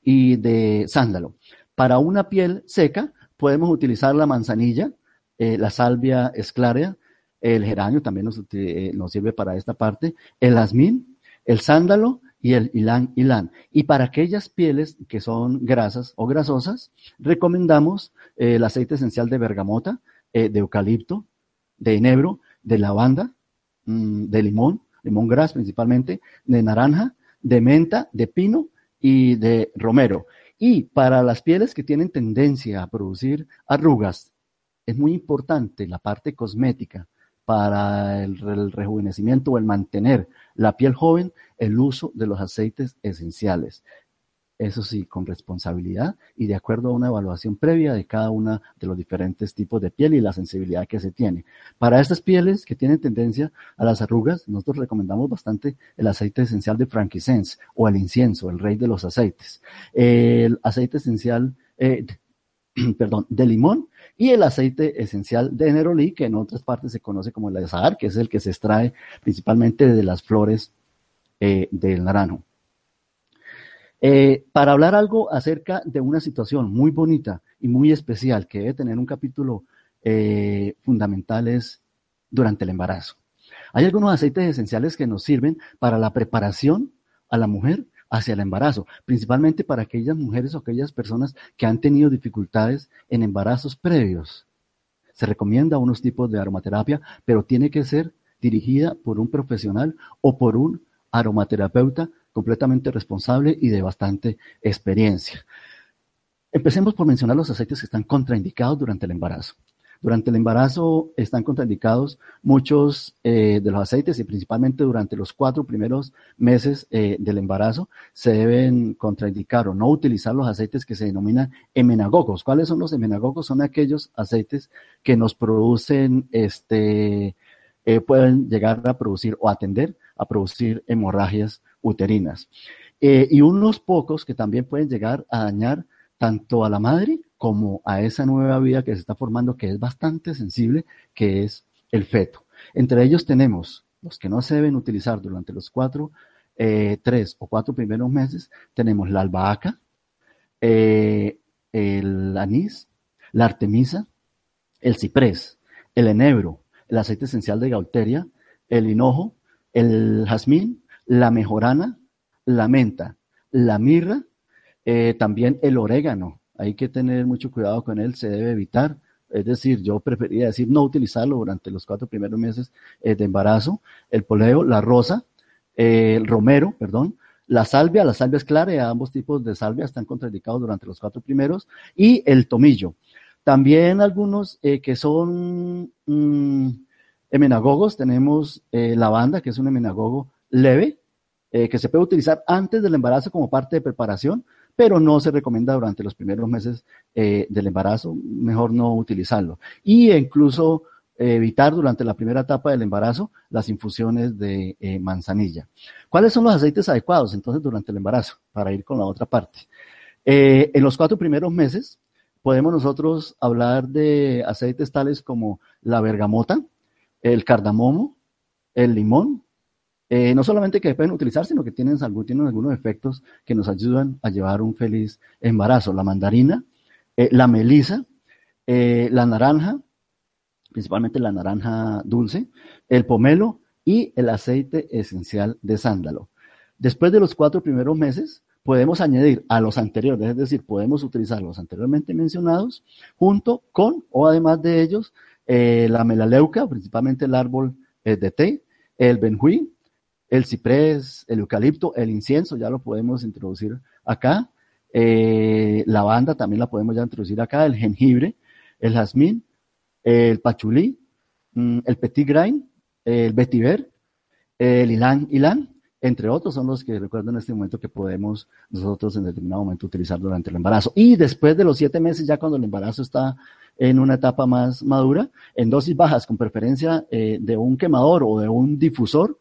y de sándalo. Para una piel seca, podemos utilizar la manzanilla, la salvia esclarea, el geranio también nos, sirve para esta parte, el azmín, el sándalo y el ilán ilán. Y para aquellas pieles que son grasas o grasosas, recomendamos el aceite esencial de bergamota, de eucalipto, de enebro, de lavanda, mm, de limón, limón gras principalmente, de naranja, de menta, de pino y de romero. Y para las pieles que tienen tendencia a producir arrugas, es muy importante la parte cosmética para el, rejuvenecimiento o el mantener la piel joven, el uso de los aceites esenciales. Eso sí, con responsabilidad y de acuerdo a una evaluación previa de cada uno de los diferentes tipos de piel y la sensibilidad que se tiene. Para estas pieles que tienen tendencia a las arrugas, nosotros recomendamos bastante el aceite esencial de frankincense o el incienso, el rey de los aceites. El aceite esencial, eh, perdón, de limón y el aceite esencial de nerolí, que en otras partes se conoce como el azahar, que es el que se extrae principalmente de las flores eh, del naranjo. Eh, para hablar algo acerca de una situación muy bonita y muy especial que debe tener un capítulo eh, fundamental es durante el embarazo. Hay algunos aceites esenciales que nos sirven para la preparación a la mujer hacia el embarazo, principalmente para aquellas mujeres o aquellas personas que han tenido dificultades en embarazos previos. Se recomienda unos tipos de aromaterapia, pero tiene que ser dirigida por un profesional o por un aromaterapeuta completamente responsable y de bastante experiencia. Empecemos por mencionar los aceites que están contraindicados durante el embarazo. Durante el embarazo están contraindicados muchos eh, de los aceites y principalmente durante los cuatro primeros meses eh, del embarazo se deben contraindicar o no utilizar los aceites que se denominan emenagogos. ¿Cuáles son los emenagogos? Son aquellos aceites que nos producen, este, eh, pueden llegar a producir o atender a producir hemorragias uterinas. Eh, y unos pocos que también pueden llegar a dañar tanto a la madre como a esa nueva vida que se está formando, que es bastante sensible, que es el feto. Entre ellos tenemos los que no se deben utilizar durante los cuatro, eh, tres o cuatro primeros meses, tenemos la albahaca, eh, el anís, la artemisa, el ciprés, el enebro, el aceite esencial de gaulteria, el hinojo, el jazmín, la mejorana, la menta, la mirra, eh, también el orégano. Hay que tener mucho cuidado con él, se debe evitar. Es decir, yo preferiría decir no utilizarlo durante los cuatro primeros meses eh, de embarazo. El poleo, la rosa, eh, el romero, perdón, la salvia, la salvia es clara, ambos tipos de salvia están contraindicados durante los cuatro primeros, y el tomillo. También algunos que son mm, emenagogos, tenemos lavanda, que es un emenagogo leve, eh, que se puede utilizar antes del embarazo como parte de preparación, pero no se recomienda durante los primeros meses eh, del embarazo, mejor no utilizarlo. Y incluso eh, evitar durante la primera etapa del embarazo las infusiones de manzanilla. ¿Cuáles son los aceites adecuados entonces durante el embarazo? Para ir con la otra parte. en los cuatro primeros meses podemos nosotros hablar de aceites tales como la bergamota, el cardamomo, el limón, eh, no solamente que pueden utilizar, sino que tienen, tienen algunos efectos que nos ayudan a llevar un feliz embarazo. La mandarina, eh, la melisa, eh, la naranja, principalmente la naranja dulce, el pomelo y el aceite esencial de sándalo. Después de los cuatro primeros meses, podemos añadir a los anteriores, es decir, podemos utilizar los anteriormente mencionados junto con o además de ellos la melaleuca, principalmente el árbol de té, el benjuí, el ciprés, el eucalipto, el incienso, ya lo podemos introducir acá. Eh, la lavanda también la podemos ya introducir acá, el jengibre, el jazmín, el pachulí, mm, el petit grain, el vetiver, el ilan, ilan, entre otros son los que recuerdo en este momento que podemos nosotros en determinado momento utilizar durante el embarazo. Y después de los siete meses, ya cuando el embarazo está en una etapa más madura, en dosis bajas, con preferencia eh, de un quemador o de un difusor,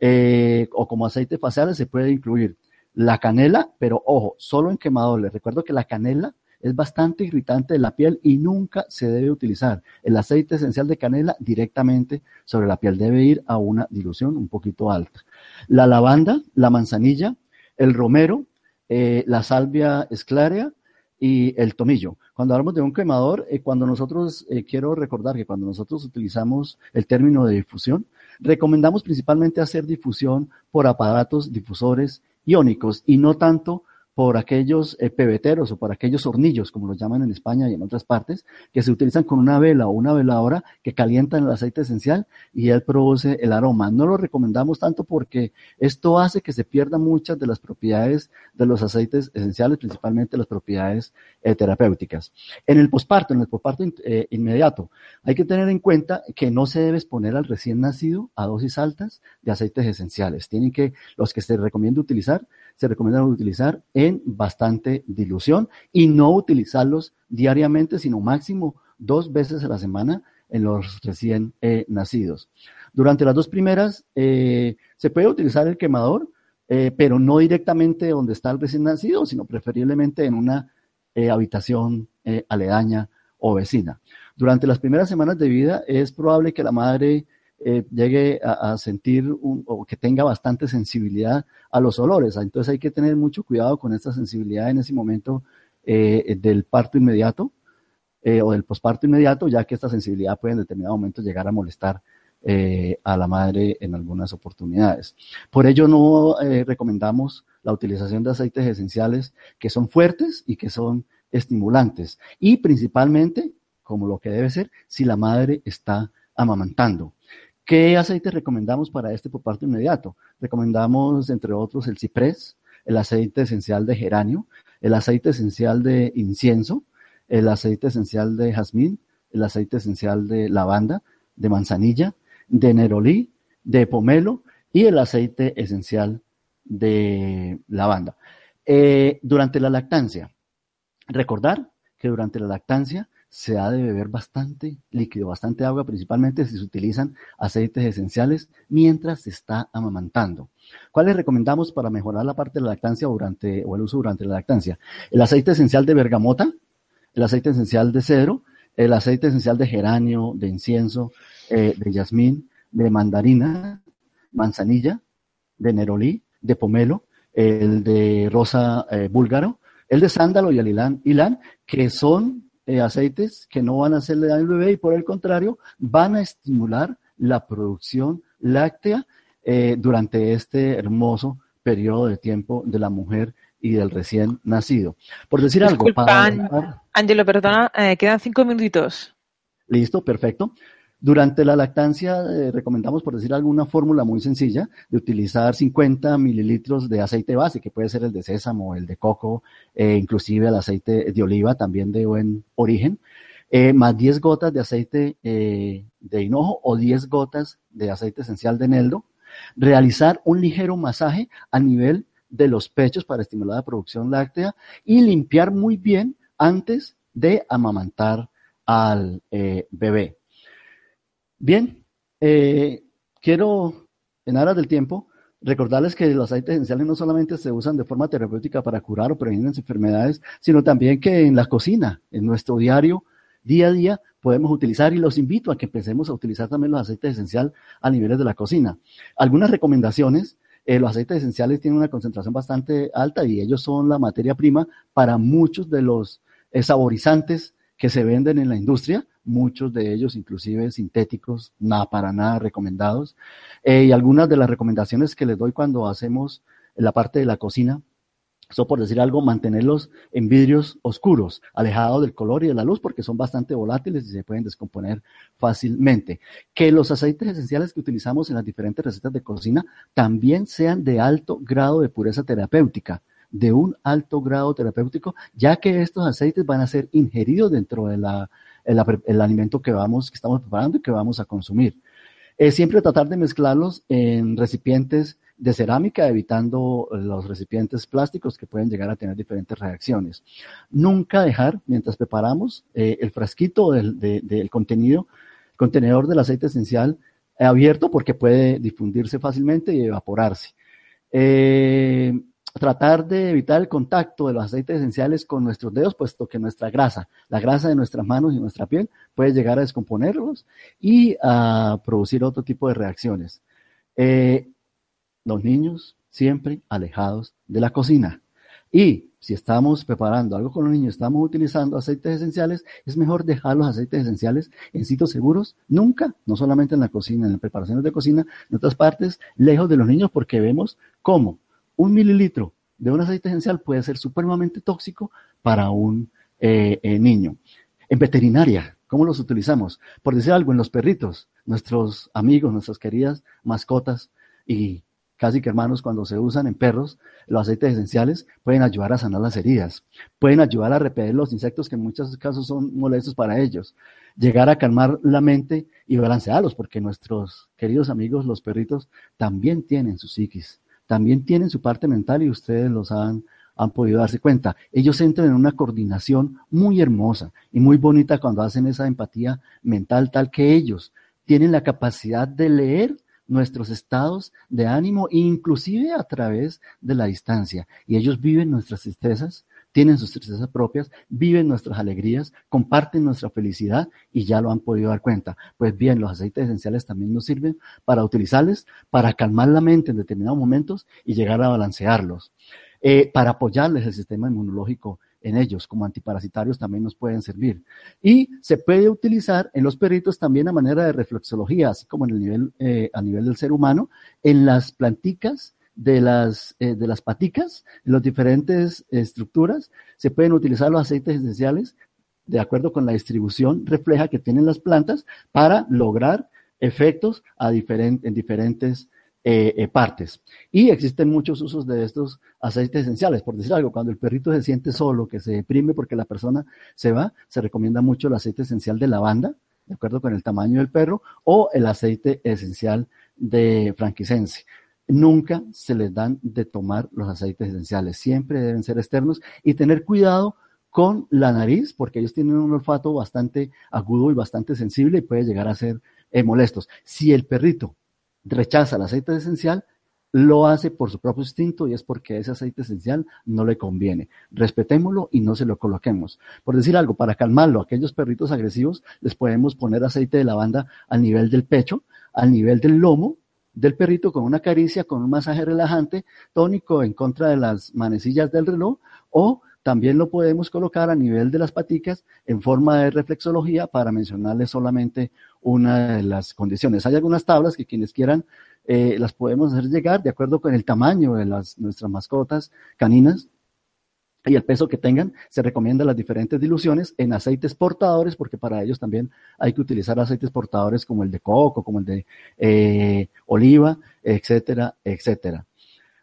eh, o como aceite facial se puede incluir la canela, pero ojo, solo en quemador. Les recuerdo que la canela es bastante irritante de la piel y nunca se debe utilizar el aceite esencial de canela directamente sobre la piel. Debe ir a una dilución un poquito alta. La lavanda, la manzanilla, el romero, eh, la salvia esclarea y el tomillo. Cuando hablamos de un quemador, eh, cuando nosotros, quiero recordar que cuando nosotros utilizamos el término de difusión, Recomendamos principalmente hacer difusión por aparatos difusores iónicos y no tanto por aquellos eh, pebeteros o por aquellos hornillos, como los llaman en España y en otras partes, que se utilizan con una vela o una veladora que calientan el aceite esencial y él produce el aroma. No lo recomendamos tanto porque esto hace que se pierdan muchas de las propiedades de los aceites esenciales, principalmente las propiedades eh, terapéuticas. En el posparto, en el posparto eh, inmediato, hay que tener en cuenta que no se debe exponer al recién nacido a dosis altas de aceites esenciales. Tienen que, los que se recomienda utilizar, se recomienda utilizar en bastante dilución y no utilizarlos diariamente, sino máximo dos veces a la semana en los recién eh, nacidos. Durante las dos primeras eh, se puede utilizar el quemador, eh, pero no directamente donde está el recién nacido, sino preferiblemente en una habitación aledaña o vecina. Durante las primeras semanas de vida es probable que la madre llegue a, sentir o que tenga bastante sensibilidad a los olores. Entonces hay que tener mucho cuidado con esta sensibilidad en ese momento del parto inmediato eh, o del posparto inmediato, ya que esta sensibilidad puede en determinado momento llegar a molestar eh, a la madre en algunas oportunidades. Por ello no eh, recomendamos la utilización de aceites esenciales que son fuertes y que son estimulantes y principalmente, como lo que debe ser, si la madre está amamantando. ¿Qué aceites recomendamos para este posparto inmediato? Recomendamos, entre otros, el ciprés, el aceite esencial de geranio, el aceite esencial de incienso, el aceite esencial de jazmín, el aceite esencial de lavanda, de manzanilla, de nerolí, de pomelo y el aceite esencial de lavanda. Eh, durante la lactancia, recordar que durante la lactancia se ha de beber bastante líquido, bastante agua, principalmente si se utilizan aceites esenciales mientras se está amamantando. ¿Cuáles recomendamos para mejorar la parte de la lactancia durante, o el uso durante la lactancia? El aceite esencial de bergamota, el aceite esencial de cedro, el aceite esencial de geranio, de incienso, eh, de jazmín, de mandarina, manzanilla, de nerolí, de pomelo, el de rosa eh, búlgaro, el de sándalo y el ilán, que son eh, aceites que no van a hacerle daño al bebé y por el contrario van a estimular la producción láctea durante este hermoso periodo de tiempo de la mujer y del recién nacido. Por decir algo. Para... Ángelo, perdona, eh, quedan cinco minutitos. Listo, perfecto. Durante la lactancia eh, recomendamos, por decir alguna fórmula muy sencilla, de utilizar 50 mililitros de aceite base, que puede ser el de sésamo, el de coco, eh, inclusive el aceite de oliva, también de buen origen, más 10 gotas de aceite de hinojo o 10 gotas de aceite esencial de eneldo. Realizar un ligero masaje a nivel de los pechos para estimular la producción láctea y limpiar muy bien antes de amamantar al eh, bebé. Bien, eh, quiero, en aras del tiempo, recordarles que los aceites esenciales no solamente se usan de forma terapéutica para curar o prevenir enfermedades, sino también que en la cocina, en nuestro diario, día a día, podemos utilizar y los invito a que empecemos a utilizar también los aceites esenciales a niveles de la cocina. Algunas recomendaciones eh, los aceites esenciales tienen una concentración bastante alta y ellos son la materia prima para muchos de los eh, saborizantes que se venden en la industria, muchos de ellos inclusive sintéticos, nada para nada recomendados. Eh, y algunas de las recomendaciones que les doy cuando hacemos la parte de la cocina eso por decir algo, mantenerlos en vidrios oscuros, alejados del color y de la luz, porque son bastante volátiles y se pueden descomponer fácilmente. Que los aceites esenciales que utilizamos en las diferentes recetas de cocina también sean de alto grado de pureza terapéutica, de un alto grado terapéutico, ya que estos aceites van a ser ingeridos dentro del el alimento que vamos, que estamos preparando y que vamos a consumir. Es siempre tratar de mezclarlos en recipientes de cerámica, evitando los recipientes plásticos que pueden llegar a tener diferentes reacciones. Nunca dejar, mientras preparamos, eh, el frasquito del, contenido, contenedor del aceite esencial abierto porque puede difundirse fácilmente y evaporarse. Eh, tratar de evitar el contacto de los aceites esenciales con nuestros dedos, puesto que nuestra grasa, la grasa de nuestras manos y nuestra piel, puede llegar a descomponerlos y a producir otro tipo de reacciones. Eh, los niños siempre alejados de la cocina. Y si estamos preparando algo con los niños, estamos utilizando aceites esenciales, es mejor dejar los aceites esenciales en sitios seguros, nunca, no solamente en la cocina, en las preparaciones de cocina, en otras partes, lejos de los niños, porque vemos cómo un mililitro de un aceite esencial puede ser supremamente tóxico para un eh, eh, niño. En veterinaria, ¿cómo los utilizamos? Por decir algo, en los perritos, nuestros amigos, nuestras queridas mascotas y casi que hermanos, cuando se usan en perros, los aceites esenciales pueden ayudar a sanar las heridas, pueden ayudar a repeler los insectos que en muchos casos son molestos para ellos, llegar a calmar la mente y balancearlos, porque nuestros queridos amigos, los perritos, también tienen su psiquis también tienen su parte mental y ustedes los han han podido darse cuenta. Ellos entran en una coordinación muy hermosa y muy bonita cuando hacen esa empatía mental tal que ellos tienen la capacidad de leer nuestros estados de ánimo, inclusive a través de la distancia. Y ellos viven nuestras tristezas, tienen sus tristezas propias, viven nuestras alegrías, comparten nuestra felicidad y ya lo han podido dar cuenta. Pues bien, los aceites esenciales también nos sirven para utilizarles, para calmar la mente en determinados momentos y llegar a balancearlos, eh, para apoyarles el sistema inmunológico en ellos, como antiparasitarios también nos pueden servir. Y se puede utilizar en los perritos también a manera de reflexología, así como en el nivel, eh, a nivel del ser humano, en las planticas de las, eh, de las paticas, en las diferentes estructuras, se pueden utilizar los aceites esenciales de acuerdo con la distribución refleja que tienen las plantas para lograr efectos a en diferentes eh, eh, partes. Y existen muchos usos de estos aceites esenciales. Por decir algo, cuando el perrito se siente solo, que se deprime porque la persona se va, se recomienda mucho el aceite esencial de lavanda, de acuerdo con el tamaño del perro, o el aceite esencial de franquicense. Nunca se les dan de tomar los aceites esenciales, siempre deben ser externos y tener cuidado con la nariz, porque ellos tienen un olfato bastante agudo y bastante sensible y puede llegar a ser eh, molestos. Si el perrito rechaza el aceite esencial, lo hace por su propio instinto y es porque ese aceite esencial no le conviene. Respetémoslo y no se lo coloquemos. Por decir algo, para calmarlo, aquellos perritos agresivos les podemos poner aceite de lavanda al nivel del pecho, al nivel del lomo del perrito con una caricia, con un masaje relajante, tónico en contra de las manecillas del reloj o también lo podemos colocar a nivel de las paticas en forma de reflexología para mencionarles solamente una de las condiciones. Hay algunas tablas que quienes quieran eh, las podemos hacer llegar de acuerdo con el tamaño de las, nuestras mascotas caninas y el peso que tengan, se recomienda las diferentes diluciones en aceites portadores, porque para ellos también hay que utilizar aceites portadores como el de coco, como el de eh, oliva, etcétera, etcétera.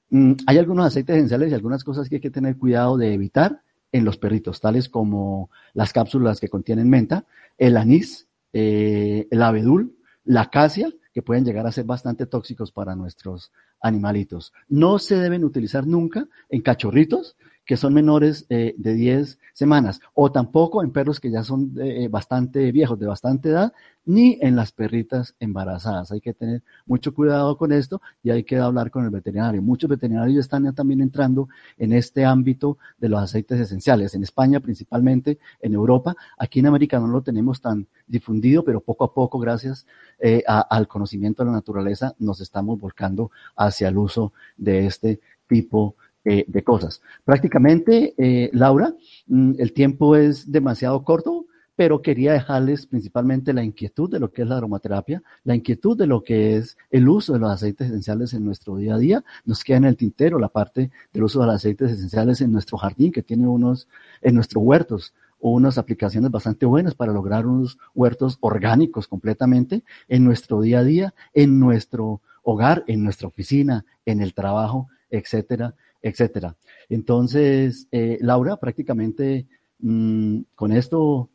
Mm, hay algunos aceites esenciales y algunas cosas que hay que tener cuidado de evitar en los perritos, tales como las cápsulas que contienen menta, el anís, eh, el abedul, la acacia, que pueden llegar a ser bastante tóxicos para nuestros animalitos. No se deben utilizar nunca en cachorritos, que son menores eh, de 10 semanas, o tampoco en perros que ya son eh, bastante viejos, de bastante edad, ni en las perritas embarazadas. Hay que tener mucho cuidado con esto y hay que hablar con el veterinario. Muchos veterinarios están también entrando en este ámbito de los aceites esenciales, en España principalmente, en Europa. Aquí en América no lo tenemos tan difundido, pero poco a poco, gracias eh, al conocimiento de la naturaleza, nos estamos volcando hacia el uso de este tipo de cosas. Prácticamente, eh, Laura, mm, el tiempo es demasiado corto, pero quería dejarles principalmente la inquietud de lo que es la aromaterapia, la inquietud de lo que es el uso de los aceites esenciales en nuestro día a día. Nos queda en el tintero la parte del uso de los aceites esenciales en nuestro jardín, que tiene unos, en nuestros huertos, unas aplicaciones bastante buenas para lograr unos huertos orgánicos completamente en nuestro día a día, en nuestro hogar, en nuestra oficina, en el trabajo, etcétera, etcétera. Entonces, eh, Laura, prácticamente mm, con esto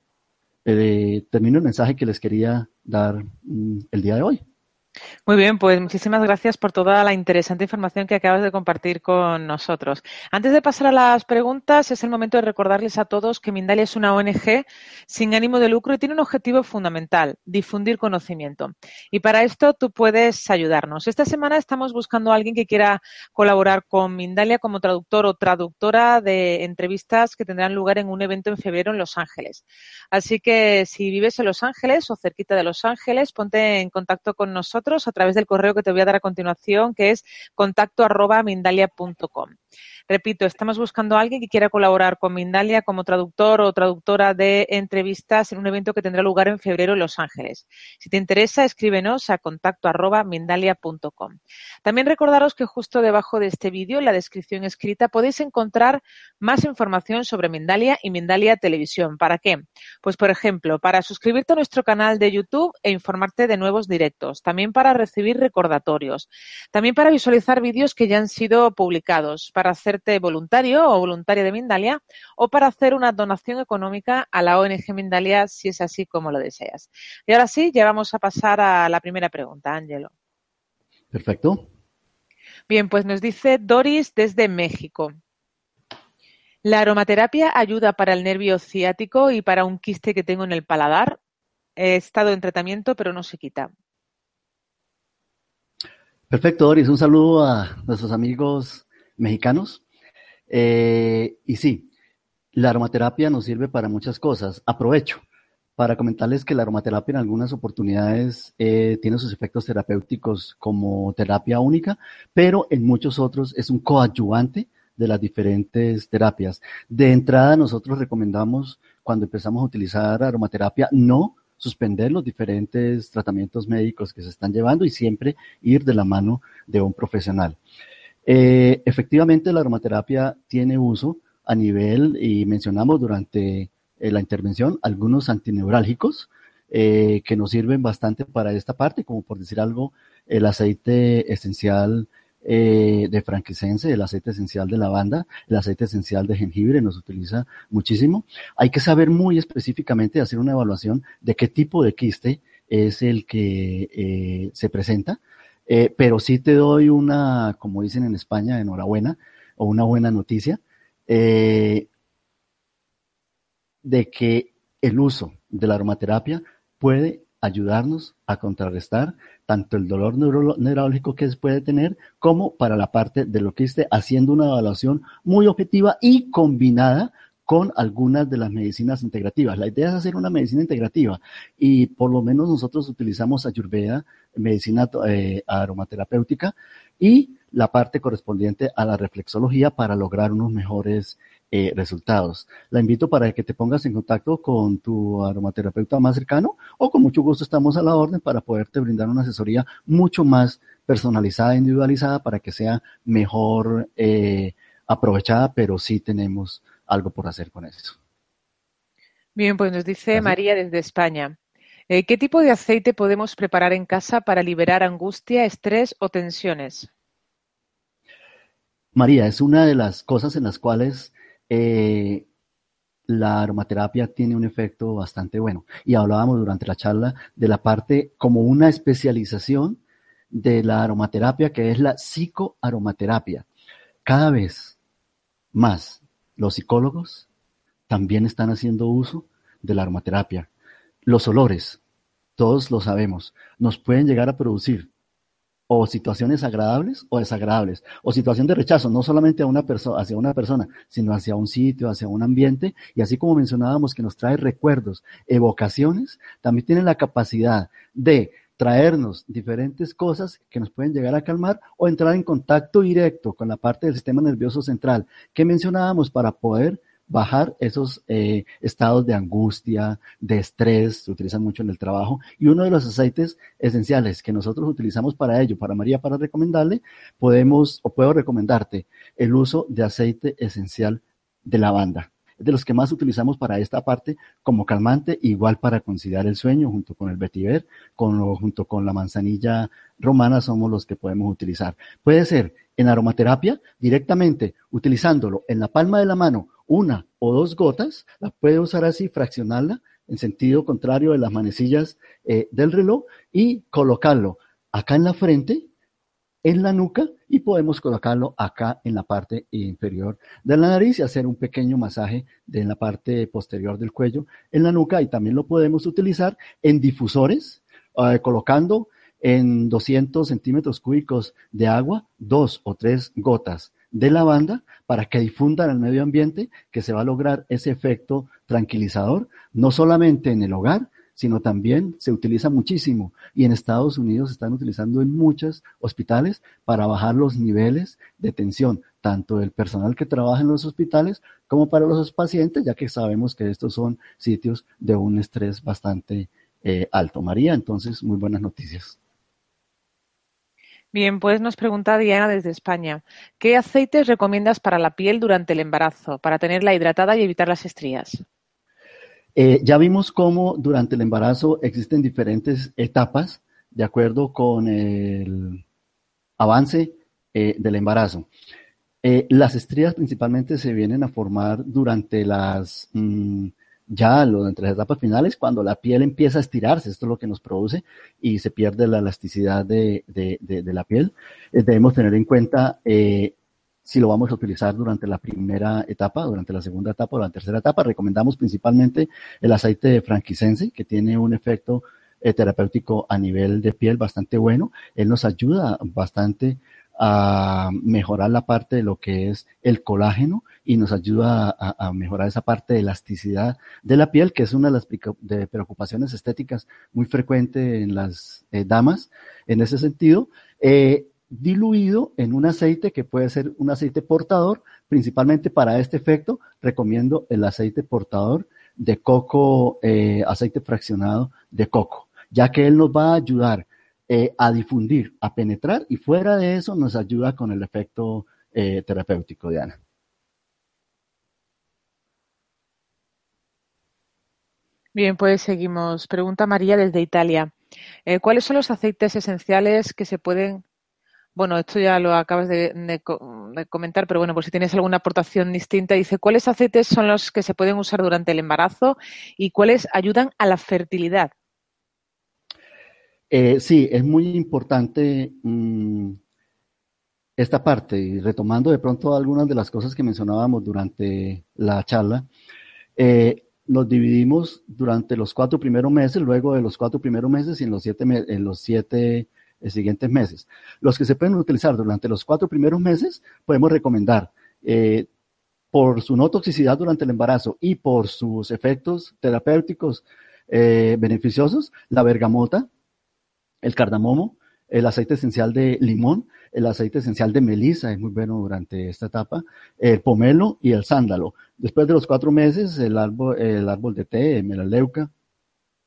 eh, termino el mensaje que les quería dar mm, el día de hoy. Muy bien, pues muchísimas gracias por toda la interesante información que acabas de compartir con nosotros. Antes de pasar a las preguntas, es el momento de recordarles a todos que Mindalia es una ONG sin ánimo de lucro y tiene un objetivo fundamental, difundir conocimiento. Y para esto tú puedes ayudarnos. Esta semana estamos buscando a alguien que quiera colaborar con Mindalia como traductor o traductora de entrevistas que tendrán lugar en un evento en febrero en Los Ángeles. Así que si vives en Los Ángeles o cerquita de Los Ángeles, ponte en contacto con nosotros a través del correo que te voy a dar a continuación, que es contacto arroba mindalia.com. Repito, estamos buscando a alguien que quiera colaborar con Mindalia como traductor o traductora de entrevistas en un evento que tendrá lugar en febrero en Los Ángeles. Si te interesa, escríbenos a contacto arroba mindalia.com. También recordaros que justo debajo de este vídeo, en la descripción escrita, podéis encontrar más información sobre Mindalia y Mindalia Televisión. ¿Para qué? Pues, por ejemplo, para suscribirte a nuestro canal de YouTube e informarte de nuevos directos. También para recibir recordatorios. También para visualizar vídeos que ya han sido publicados. Hacer voluntario o voluntaria de Mindalia o para hacer una donación económica a la ONG Mindalia si es así como lo deseas. Y ahora sí, ya vamos a pasar a la primera pregunta, Ángelo. Perfecto. Bien, pues nos dice Doris desde México. ¿La aromaterapia ayuda para el nervio ciático y para un quiste que tengo en el paladar? He estado en tratamiento, pero no se quita. Perfecto, Doris. Un saludo a nuestros amigos mexicanos. Eh, y sí, la aromaterapia nos sirve para muchas cosas. Aprovecho para comentarles que la aromaterapia en algunas oportunidades eh, tiene sus efectos terapéuticos como terapia única, pero en muchos otros es un coadyuvante de las diferentes terapias. De entrada, nosotros recomendamos cuando empezamos a utilizar aromaterapia no suspender los diferentes tratamientos médicos que se están llevando y siempre ir de la mano de un profesional. Eh, efectivamente, la aromaterapia tiene uso a nivel, y mencionamos durante eh, la intervención, algunos antineurálgicos eh, que nos sirven bastante para esta parte, como por decir algo, el aceite esencial de frankincense, el aceite esencial de lavanda, el aceite esencial de jengibre nos utiliza muchísimo. Hay que saber muy específicamente, hacer una evaluación de qué tipo de quiste es el que se presenta, eh, pero sí te doy una, como dicen en España, enhorabuena o una buena noticia, de que el uso de la aromaterapia puede ayudarnos a contrarrestar tanto el dolor neurológico que puede tener como para la parte de lo que esté haciendo una evaluación muy objetiva y combinada con algunas de las medicinas integrativas. La idea es hacer una medicina integrativa y por lo menos nosotros utilizamos ayurveda, medicina eh, aromaterapéutica y la parte correspondiente a la reflexología para lograr unos mejores eh, resultados. La invito para que te pongas en contacto con tu aromaterapeuta más cercano o con mucho gusto estamos a la orden para poderte brindar una asesoría mucho más personalizada, individualizada para que sea mejor eh, aprovechada, pero sí tenemos algo por hacer con eso. Bien, pues nos dice María desde España. Eh, ¿Qué tipo de aceite podemos preparar en casa para liberar angustia, estrés o tensiones? María, es una de las cosas en las cuales eh, la aromaterapia tiene un efecto bastante bueno. Y hablábamos durante la charla de la parte como una especialización de la aromaterapia que es la psicoaromaterapia. Cada vez más los psicólogos también están haciendo uso de la aromaterapia. Los olores, todos lo sabemos, nos pueden llegar a producir o situaciones agradables o desagradables, o situación de rechazo, no solamente a una hacia una persona, sino hacia un sitio, hacia un ambiente, y así como mencionábamos que nos trae recuerdos, evocaciones, también tiene la capacidad de traernos diferentes cosas que nos pueden llegar a calmar o entrar en contacto directo con la parte del sistema nervioso central que mencionábamos para poder bajar esos eh, estados de angustia, de estrés, se utilizan mucho en el trabajo, y uno de los aceites esenciales que nosotros utilizamos para ello, para María, para recomendarle, podemos o puedo recomendarte el uso de aceite esencial de lavanda. Es de los que más utilizamos para esta parte como calmante, igual para conciliar el sueño, junto con el vetiver, con, junto con la manzanilla romana, somos los que podemos utilizar. Puede ser en aromaterapia, directamente utilizándolo en la palma de la mano una o dos gotas, la puede usar así, fraccionarla en sentido contrario de las manecillas eh, del reloj y colocarlo acá en la frente, en la nuca y podemos colocarlo acá en la parte inferior de la nariz y hacer un pequeño masaje de la parte posterior del cuello en la nuca. Y también lo podemos utilizar en difusores, eh, colocando en 200 centímetros cúbicos de agua dos o tres gotas de lavanda para que difundan al medio ambiente, que se va a lograr ese efecto tranquilizador, no solamente en el hogar, sino también se utiliza muchísimo y en Estados Unidos se están utilizando en muchos hospitales para bajar los niveles de tensión, tanto del personal que trabaja en los hospitales como para los pacientes, ya que sabemos que estos son sitios de un estrés bastante eh, alto. María, entonces, muy buenas noticias. Bien, pues nos pregunta Diana desde España. ¿Qué aceites recomiendas para la piel durante el embarazo, para tenerla hidratada y evitar las estrías? Eh, ya vimos cómo durante el embarazo existen diferentes etapas de acuerdo con el avance eh, del embarazo. Eh, las estrías principalmente se vienen a formar durante las mm, ya lo, entre las etapas finales, cuando la piel empieza a estirarse, esto es lo que nos produce y se pierde la elasticidad de, de, la piel, eh, debemos tener en cuenta eh, si lo vamos a utilizar durante la primera etapa, durante la segunda etapa o la tercera etapa. Recomendamos principalmente el aceite de frankincense, que tiene un efecto eh, terapéutico a nivel de piel bastante bueno. Él nos ayuda bastante a mejorar la parte de lo que es el colágeno y nos ayuda a, mejorar esa parte de elasticidad de la piel, que es una de las preocupaciones estéticas muy frecuente en las eh, damas. En ese sentido, eh, diluido en un aceite que puede ser un aceite portador, principalmente para este efecto, recomiendo el aceite portador de coco, eh, aceite fraccionado de coco, ya que él nos va a ayudar eh, a difundir, a penetrar y fuera de eso nos ayuda con el efecto eh, terapéutico, Diana. Bien, pues seguimos. Pregunta María desde Italia. ¿Cuáles son los aceites esenciales que se pueden bueno, esto ya lo acabas de, comentar, pero bueno, por si tienes alguna aportación distinta, dice, ¿cuáles aceites son los que se pueden usar durante el embarazo y cuáles ayudan a la fertilidad? Eh, sí, es muy importante mm, esta parte y retomando de pronto algunas de las cosas que mencionábamos durante la charla, eh, nos dividimos durante los cuatro primeros meses, luego de los cuatro primeros meses y en los siete, en los siete en siguientes meses. Los que se pueden utilizar durante los cuatro primeros meses, podemos recomendar eh, por su no toxicidad durante el embarazo y por sus efectos terapéuticos eh, beneficiosos, la bergamota, el cardamomo, el aceite esencial de limón, el aceite esencial de melisa es muy bueno durante esta etapa, el pomelo y el sándalo. Después de los cuatro meses, el árbol, el árbol de té, melaleuca,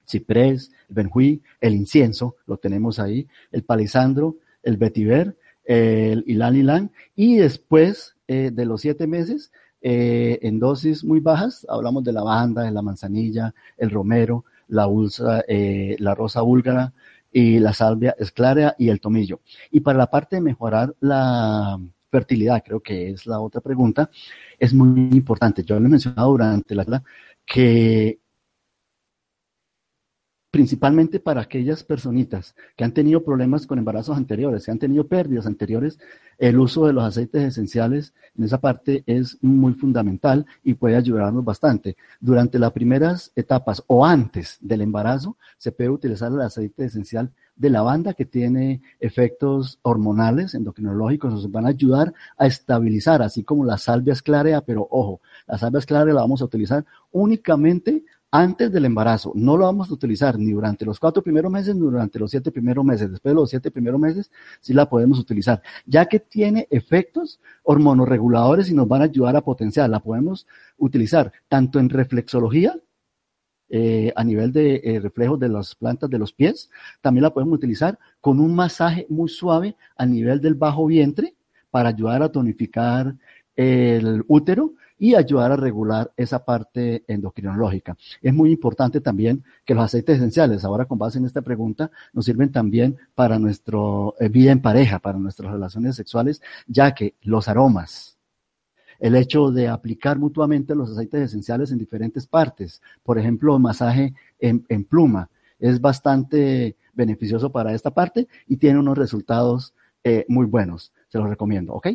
ciprés, el benjuí, el incienso, lo tenemos ahí, el palisandro, el vetiver, el ilan ilan, y después eh, de los siete meses, eh, en dosis muy bajas, hablamos de la banda, de la manzanilla, el romero, la, eh, la rosa búlgara y la salvia esclarea y el tomillo. Y para la parte de mejorar la fertilidad, creo que es la otra pregunta, es muy importante. Yo lo he mencionado durante la que principalmente para aquellas personitas que han tenido problemas con embarazos anteriores, que han tenido pérdidas anteriores, el uso de los aceites esenciales en esa parte es muy fundamental y puede ayudarnos bastante. Durante las primeras etapas o antes del embarazo, se puede utilizar el aceite esencial de lavanda que tiene efectos hormonales, endocrinológicos, nos van a ayudar a estabilizar, así como la salvia esclarea, pero ojo, la salvia esclarea la vamos a utilizar únicamente antes del embarazo. No lo vamos a utilizar ni durante los cuatro primeros meses ni durante los siete primeros meses. Después de los siete primeros meses sí la podemos utilizar, ya que tiene efectos hormonorreguladores y nos van a ayudar a potenciar. La podemos utilizar tanto en reflexología, eh, a nivel de eh, reflejos de las plantas de los pies. También la podemos utilizar con un masaje muy suave a nivel del bajo vientre para ayudar a tonificar el útero y ayudar a regular esa parte endocrinológica. Es muy importante también que los aceites esenciales, ahora con base en esta pregunta, nos sirven también para nuestro eh, vida en pareja, para nuestras relaciones sexuales, ya que los aromas, el hecho de aplicar mutuamente los aceites esenciales en diferentes partes, por ejemplo, masaje en, pluma, es bastante beneficioso para esta parte y tiene unos resultados eh, muy buenos. Se los recomiendo, ¿ok?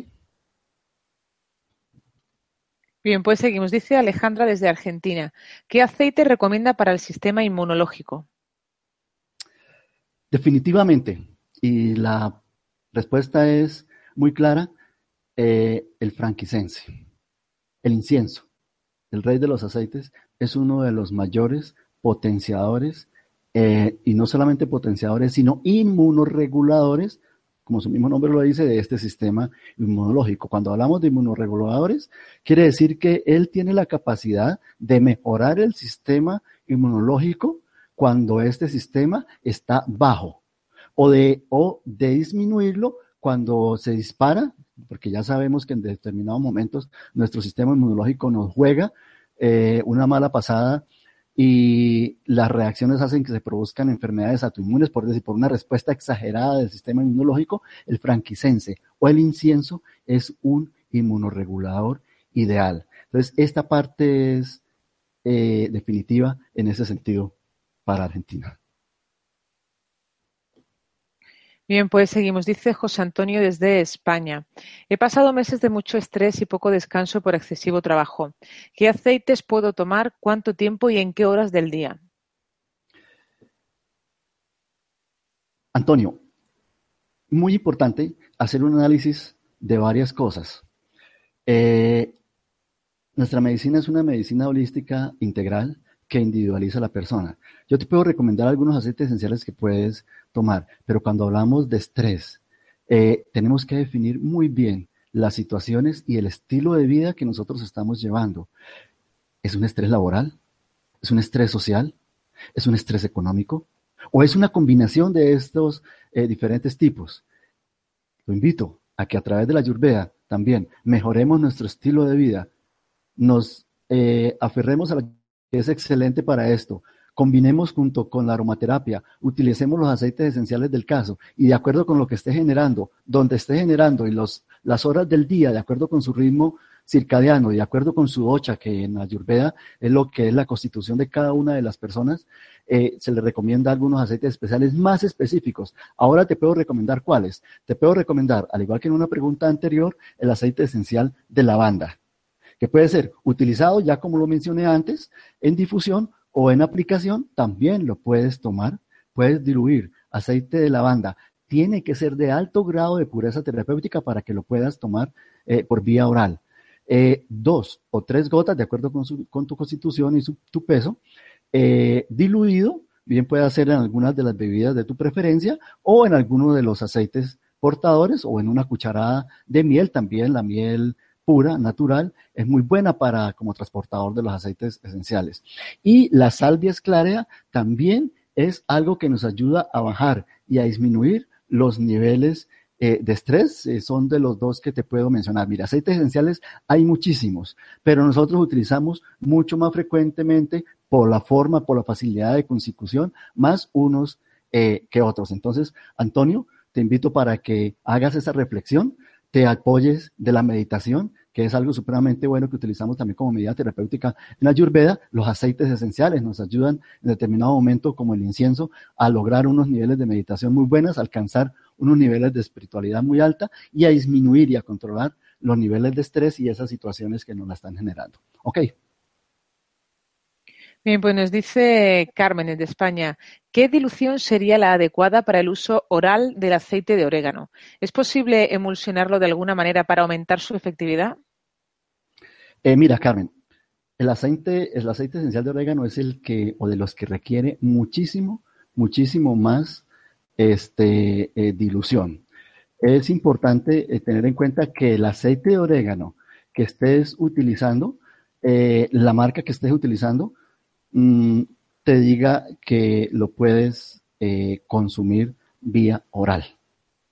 Bien, pues seguimos. Dice Alejandra desde Argentina. ¿Qué aceite recomienda para el sistema inmunológico? Definitivamente. Y la respuesta es muy clara. Eh, el franquicense, el incienso, el rey de los aceites, es uno de los mayores potenciadores, eh, y no solamente potenciadores, sino inmunoreguladores como su mismo nombre lo dice, de este sistema inmunológico. Cuando hablamos de inmunoreguladores, quiere decir que él tiene la capacidad de mejorar el sistema inmunológico cuando este sistema está bajo o de, o de disminuirlo cuando se dispara, porque ya sabemos que en determinados momentos nuestro sistema inmunológico nos juega eh, una mala pasada y las reacciones hacen que se produzcan enfermedades autoinmunes, por decir, por una respuesta exagerada del sistema inmunológico, el franquicense o el incienso es un inmunoregulador ideal. Entonces, esta parte es eh, definitiva en ese sentido para Argentina. Bien, pues seguimos. Dice José Antonio desde España. He pasado meses de mucho estrés y poco descanso por excesivo trabajo. ¿Qué aceites puedo tomar? ¿Cuánto tiempo y en qué horas del día? Antonio, muy importante hacer un análisis de varias cosas. Eh, nuestra medicina es una medicina holística integral que individualiza a la persona. Yo te puedo recomendar algunos aceites esenciales que puedes tomar, pero cuando hablamos de estrés, eh, tenemos que definir muy bien las situaciones y el estilo de vida que nosotros estamos llevando. ¿Es un estrés laboral? ¿Es un estrés social? ¿Es un estrés económico? ¿O es una combinación de estos eh, diferentes tipos? Lo invito a que a través de la Ayurveda también mejoremos nuestro estilo de vida, nos eh, aferremos a la es excelente para esto. Combinemos junto con la aromaterapia, utilicemos los aceites esenciales del caso y de acuerdo con lo que esté generando, donde esté generando y las horas del día, de acuerdo con su ritmo circadiano, de acuerdo con su ocha, que en Ayurveda es lo que es la constitución de cada una de las personas, eh, se le recomienda algunos aceites especiales más específicos. Ahora te puedo recomendar cuáles. Te puedo recomendar, al igual que en una pregunta anterior, el aceite esencial de lavanda que puede ser utilizado, ya como lo mencioné antes, en difusión o en aplicación, también lo puedes tomar, puedes diluir aceite de lavanda. Tiene que ser de alto grado de pureza terapéutica para que lo puedas tomar eh, por vía oral. Eh, dos o tres gotas, de acuerdo con, tu constitución y tu peso, eh, diluido, bien puede ser en algunas de las bebidas de tu preferencia o en alguno de los aceites portadores o en una cucharada de miel, también la miel pura, natural, es muy buena para como transportador de los aceites esenciales. Y la salvia esclarea también es algo que nos ayuda a bajar y a disminuir los niveles eh, de estrés. Eh, son de los dos que te puedo mencionar. Mira, aceites esenciales hay muchísimos, pero nosotros utilizamos mucho más frecuentemente por la forma, por la facilidad de consecución, más unos eh, que otros. Entonces, Antonio, te invito para que hagas esa reflexión te apoyes de la meditación, que es algo supremamente bueno que utilizamos también como medida terapéutica en Ayurveda. Los aceites esenciales nos ayudan en determinado momento, como el incienso, a lograr unos niveles de meditación muy buenos, alcanzar unos niveles de espiritualidad muy alta y a disminuir y a controlar los niveles de estrés y esas situaciones que nos la están generando. Ok. Bien, pues nos dice Carmen de España, ¿qué dilución sería la adecuada para el uso oral del aceite de orégano? ¿Es posible emulsionarlo de alguna manera para aumentar su efectividad? Eh, mira, Carmen, el aceite, el aceite esencial de orégano es el que, o de los que requiere muchísimo, muchísimo más este, eh, dilución. Es importante eh, tener en cuenta que el aceite de orégano que estés utilizando, la marca que estés utilizando, Mm, te diga que lo puedes eh, consumir vía oral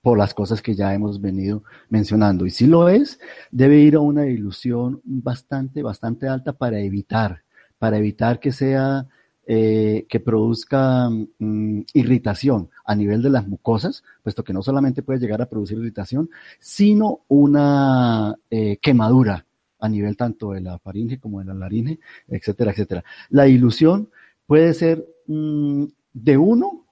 por las cosas que ya hemos venido mencionando. Y si lo es, debe ir a una dilución bastante, bastante alta para evitar, para evitar que sea, eh, que produzca mm, irritación a nivel de las mucosas, puesto que no solamente puede llegar a producir irritación, sino una eh, quemadura a nivel tanto de la faringe como de la laringe, etcétera, etcétera. La ilusión puede ser mm, de 1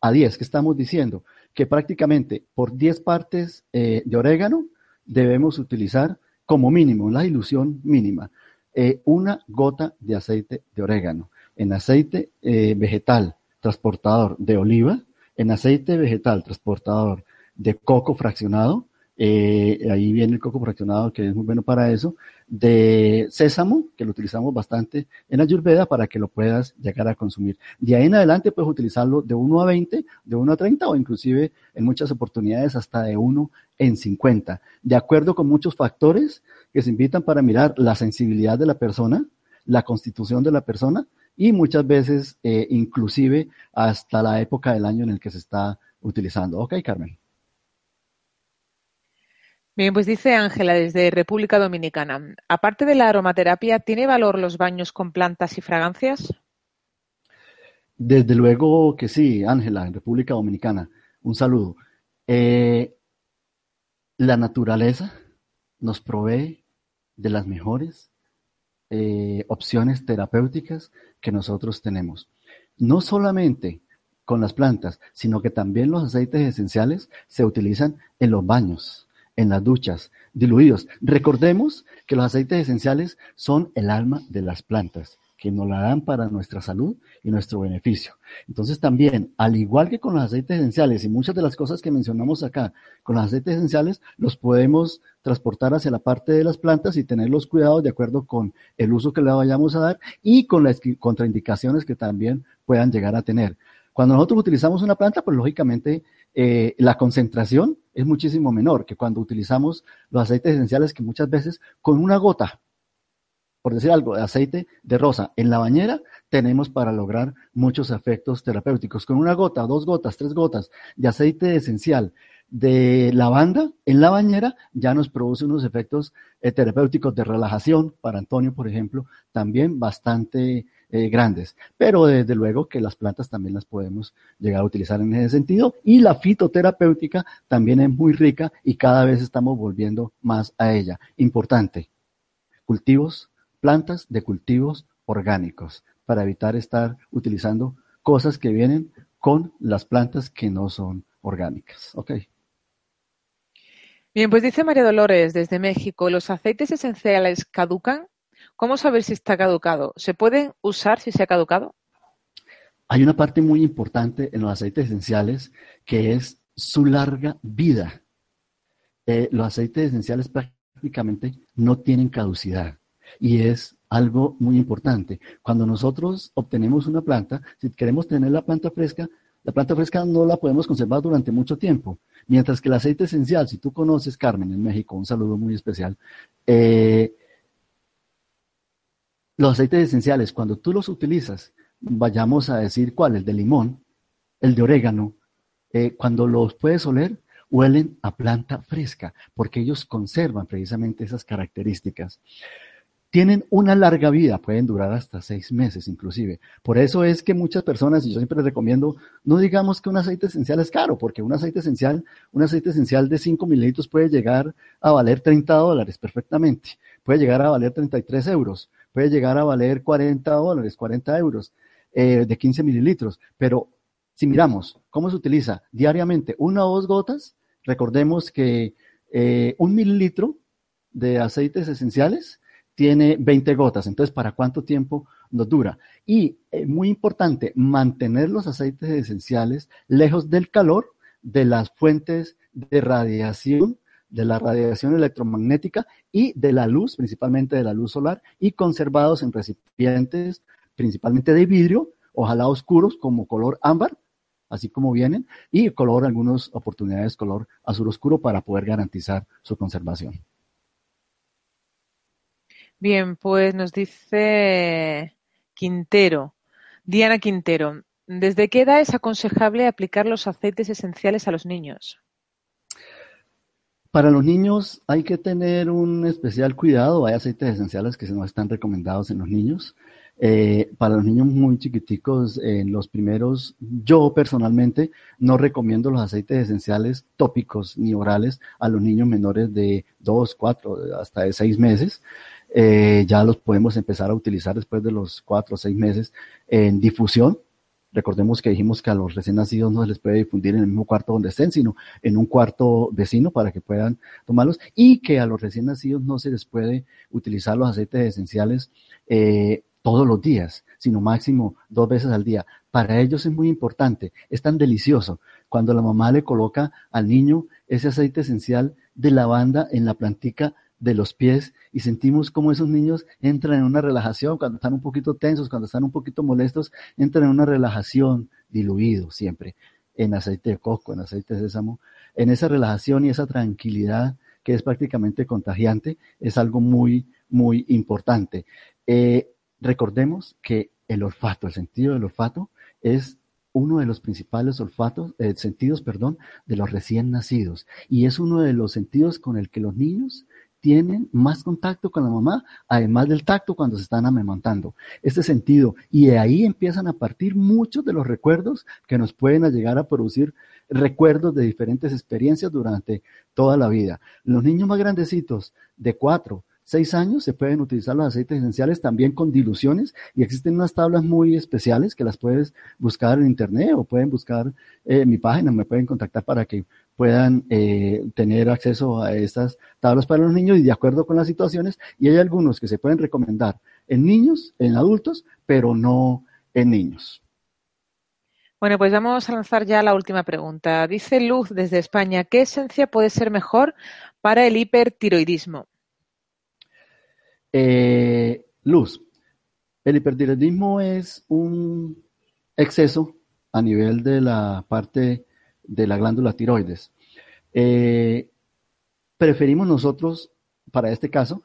a 10, que estamos diciendo, que prácticamente por 10 partes eh, de orégano debemos utilizar como mínimo, la ilusión mínima, eh, una gota de aceite de orégano. En aceite eh, vegetal transportador de oliva, en aceite vegetal transportador de coco fraccionado, eh, ahí viene el coco fraccionado, que es muy bueno para eso, de sésamo, que lo utilizamos bastante en Ayurveda para que lo puedas llegar a consumir. De ahí en adelante puedes utilizarlo de 1 a 20, de 1 a 30 o inclusive en muchas oportunidades hasta de 1 en 50, de acuerdo con muchos factores que se invitan para mirar la sensibilidad de la persona, la constitución de la persona y muchas veces eh, inclusive hasta la época del año en el que se está utilizando. Ok, Carmen. Bien, pues dice Ángela desde República Dominicana. Aparte de la aromaterapia, ¿tiene valor los baños con plantas y fragancias? Desde luego que sí, Ángela, en República Dominicana. Un saludo. Eh, la naturaleza nos provee de las mejores eh, opciones terapéuticas que nosotros tenemos. No solamente con las plantas, sino que también los aceites esenciales se utilizan en los baños, en las duchas, diluidos. Recordemos que los aceites esenciales son el alma de las plantas que nos la dan para nuestra salud y nuestro beneficio. Entonces también, al igual que con los aceites esenciales y muchas de las cosas que mencionamos acá, con los aceites esenciales los podemos transportar hacia la parte de las plantas y tener los cuidados de acuerdo con el uso que le vayamos a dar y con las contraindicaciones que también puedan llegar a tener. Cuando nosotros utilizamos una planta, pues lógicamente eh, la concentración es muchísimo menor que cuando utilizamos los aceites esenciales que muchas veces con una gota por decir algo, de aceite de rosa en la bañera, tenemos para lograr muchos efectos terapéuticos. Con una gota, dos gotas, tres gotas de aceite esencial de lavanda en la bañera ya nos produce unos efectos eh, terapéuticos de relajación, para Antonio, por ejemplo, también bastante eh, grandes. Pero desde luego que las plantas también las podemos llegar a utilizar en ese sentido y la fitoterapéutica también es muy rica y cada vez estamos volviendo más a ella. Importante, cultivos plantas de cultivos orgánicos para evitar estar utilizando cosas que vienen con las plantas que no son orgánicas. Ok. Bien, pues dice María Dolores desde México, ¿los aceites esenciales caducan? ¿Cómo saber si está caducado? ¿Se pueden usar si se ha caducado? Hay una parte muy importante en los aceites esenciales que es su larga vida. Eh, los aceites esenciales prácticamente no tienen caducidad y es algo muy importante. Cuando nosotros obtenemos una planta, si queremos tener la planta fresca, la planta fresca no la podemos conservar durante mucho tiempo. Mientras que el aceite esencial, si tú conoces Carmen en México, un saludo muy especial, eh, los aceites esenciales, cuando tú los utilizas, vayamos a decir cuál, el de limón, el de orégano, eh, cuando los puedes oler, huelen a planta fresca, porque ellos conservan precisamente esas características. Tienen una larga vida, pueden durar hasta seis meses inclusive. Por eso es que muchas personas, y yo siempre les recomiendo, no digamos que un aceite esencial es caro, porque un aceite esencial, un aceite esencial de 5 mililitros puede llegar a valer 30 dólares perfectamente, puede llegar a valer 33 euros, puede llegar a valer 40 dólares, 40 euros eh, de 15 mililitros. Pero si miramos cómo se utiliza diariamente una o dos gotas, recordemos que eh, un mililitro de aceites esenciales tiene 20 gotas. Entonces, ¿para cuánto tiempo nos dura? Y muy importante, mantener los aceites esenciales lejos del calor, de las fuentes de radiación, de la radiación electromagnética y de la luz, principalmente de la luz solar, y conservados en recipientes principalmente de vidrio, ojalá oscuros como color ámbar, así como vienen, y color, algunas oportunidades color azul oscuro para poder garantizar su conservación. Bien, pues nos dice Quintero, Diana Quintero, ¿desde qué edad es aconsejable aplicar los aceites esenciales a los niños? Para los niños hay que tener un especial cuidado. Hay aceites esenciales que no están recomendados en los niños. Eh, para los niños muy chiquiticos, en los primeros, yo personalmente no recomiendo los aceites esenciales tópicos ni orales a los niños menores de 2, 4, hasta de 6 meses. Eh, ya los podemos empezar a utilizar después de los cuatro o seis meses en difusión. Recordemos que dijimos que a los recién nacidos no se les puede difundir en el mismo cuarto donde estén, sino en un cuarto vecino para que puedan tomarlos y que a los recién nacidos no se les puede utilizar los aceites esenciales eh, todos los días, sino máximo dos veces al día. Para ellos es muy importante, es tan delicioso cuando la mamá le coloca al niño ese aceite esencial de lavanda en la plantica de los pies y sentimos como esos niños entran en una relajación cuando están un poquito tensos, cuando están un poquito molestos, entran en una relajación diluido siempre en aceite de coco, en aceite de sésamo, en esa relajación y esa tranquilidad que es prácticamente contagiante, es algo muy, muy importante. Eh, recordemos que el olfato, el sentido del olfato es uno de los principales olfatos, eh, sentidos, perdón, de los recién nacidos y es uno de los sentidos con el que los niños tienen más contacto con la mamá, además del tacto cuando se están amamantando. Este sentido, y de ahí empiezan a partir muchos de los recuerdos que nos pueden llegar a producir recuerdos de diferentes experiencias durante toda la vida. Los niños más grandecitos, de cuatro, seis años se pueden utilizar los aceites esenciales también con diluciones y existen unas tablas muy especiales que las puedes buscar en internet o pueden buscar eh, mi página, me pueden contactar para que puedan eh, tener acceso a estas tablas para los niños y de acuerdo con las situaciones y hay algunos que se pueden recomendar en niños, en adultos, pero no en niños. Bueno, pues vamos a lanzar ya la última pregunta. Dice Luz desde España, ¿qué esencia puede ser mejor para el hipertiroidismo? Eh, luz, el hipertiroidismo es un exceso a nivel de la parte de la glándula tiroides. Eh, preferimos nosotros, para este caso,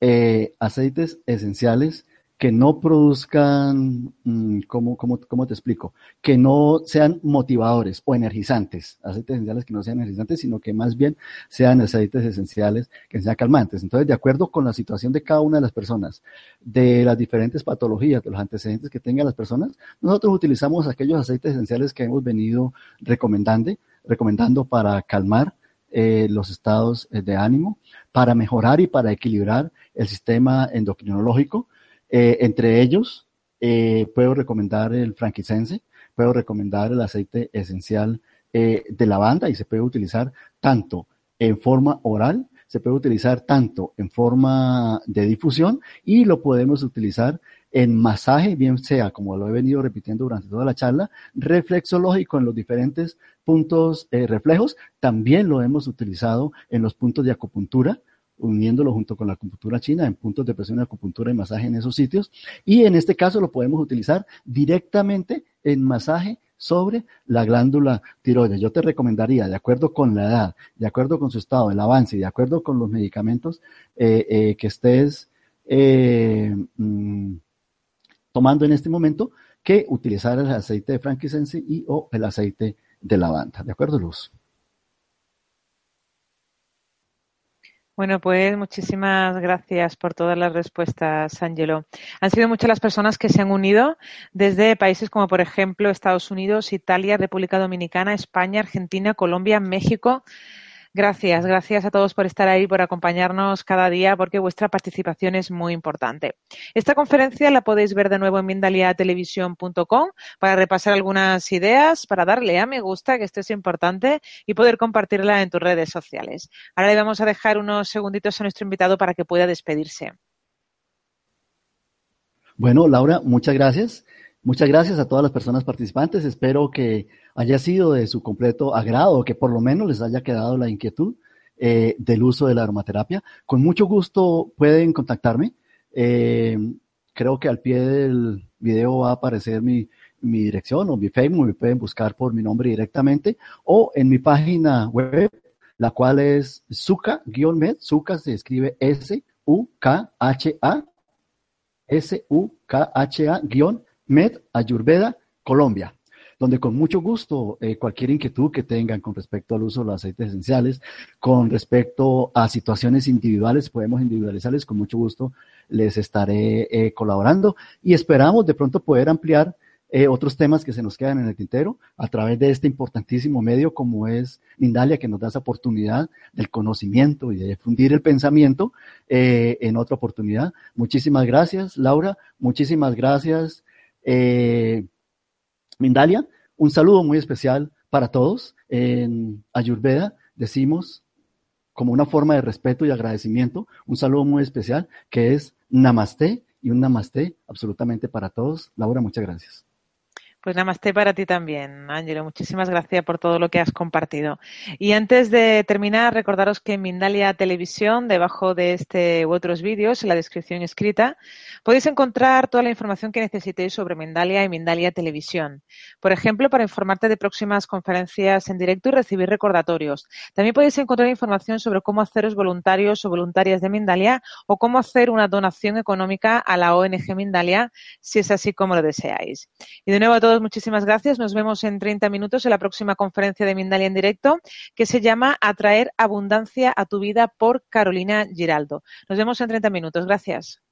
eh, aceites esenciales que no produzcan, mm, ¿cómo, te explico? Que no sean motivadores o energizantes, aceites esenciales que no sean energizantes, sino que más bien sean aceites esenciales que sean calmantes. Entonces, de acuerdo con la situación de cada una de las personas, de las diferentes patologías, de los antecedentes que tengan las personas, nosotros utilizamos aquellos aceites esenciales que hemos venido recomendando, recomendando para calmar eh, los estados eh, de ánimo, para mejorar y para equilibrar el sistema endocrinológico, eh, entre ellos, eh, puedo recomendar el frankincense, puedo recomendar el aceite esencial eh, de lavanda y se puede utilizar tanto en forma oral, se puede utilizar tanto en forma de difusión y lo podemos utilizar en masaje, bien sea, como lo he venido repitiendo durante toda la charla, reflexológico en los diferentes puntos reflejos. También lo hemos utilizado en los puntos de acupuntura uniéndolo junto con la acupuntura china en puntos de presión, acupuntura y masaje en esos sitios. Y en este caso lo podemos utilizar directamente en masaje sobre la glándula tiroides. Yo te recomendaría, de acuerdo con la edad, de acuerdo con su estado, el avance y de acuerdo con los medicamentos eh, eh, que estés eh, mm, tomando en este momento, que utilizar el aceite de frankincense y o el aceite de lavanda. ¿De acuerdo, Luz? Bueno, pues muchísimas gracias por todas las respuestas, Angelo. Han sido muchas las personas que se han unido desde países como, por ejemplo, Estados Unidos, Italia, República Dominicana, España, Argentina, Colombia, México, Gracias, gracias a todos por estar ahí, por acompañarnos cada día, porque vuestra participación es muy importante. Esta conferencia la podéis ver de nuevo en mindaliatelevisión.com para repasar algunas ideas, para darle a me gusta, que esto es importante, y poder compartirla en tus redes sociales. Ahora le vamos a dejar unos segunditos a nuestro invitado para que pueda despedirse. Bueno, Laura, muchas gracias. Muchas gracias a todas las personas participantes. Espero que haya sido de su completo agrado, que por lo menos les haya quedado la inquietud eh, del uso de la aromaterapia. Con mucho gusto pueden contactarme. Eh, creo que al pie del video va a aparecer mi, mi dirección o mi Facebook, me pueden buscar por mi nombre directamente o en mi página web, la cual es suka-med, suka se escribe S-U-K-H-A, S-U-K-H-A-med Ayurveda Colombia donde con mucho gusto eh, cualquier inquietud que tengan con respecto al uso de los aceites esenciales, con respecto a situaciones individuales, podemos individualizarles, con mucho gusto les estaré eh, colaborando y esperamos de pronto poder ampliar eh, otros temas que se nos quedan en el tintero a través de este importantísimo medio como es Mindalia, que nos da esa oportunidad del conocimiento y de difundir el pensamiento en otra oportunidad. Muchísimas gracias, Laura. Muchísimas gracias. Mindalia, un saludo muy especial para todos. En Ayurveda decimos, como una forma de respeto y agradecimiento, un saludo muy especial que es Namaste y un Namaste absolutamente para todos. Laura, muchas gracias. Pues namaste para ti también, Ángelo. Muchísimas gracias por todo lo que has compartido. Y antes de terminar, recordaros que en Mindalia Televisión, debajo de este u otros vídeos, en la descripción escrita, podéis encontrar toda la información que necesitéis sobre Mindalia y Mindalia Televisión. Por ejemplo, para informarte de próximas conferencias en directo y recibir recordatorios. También podéis encontrar información sobre cómo haceros voluntarios o voluntarias de Mindalia o cómo hacer una donación económica a la ONG Mindalia, si es así como lo deseáis. Y de nuevo a muchísimas gracias. Nos vemos en 30 minutos en la próxima conferencia de Mindalia en directo, que se llama Atraer abundancia a tu vida por Carolina Giraldo. Nos vemos en 30 minutos. Gracias.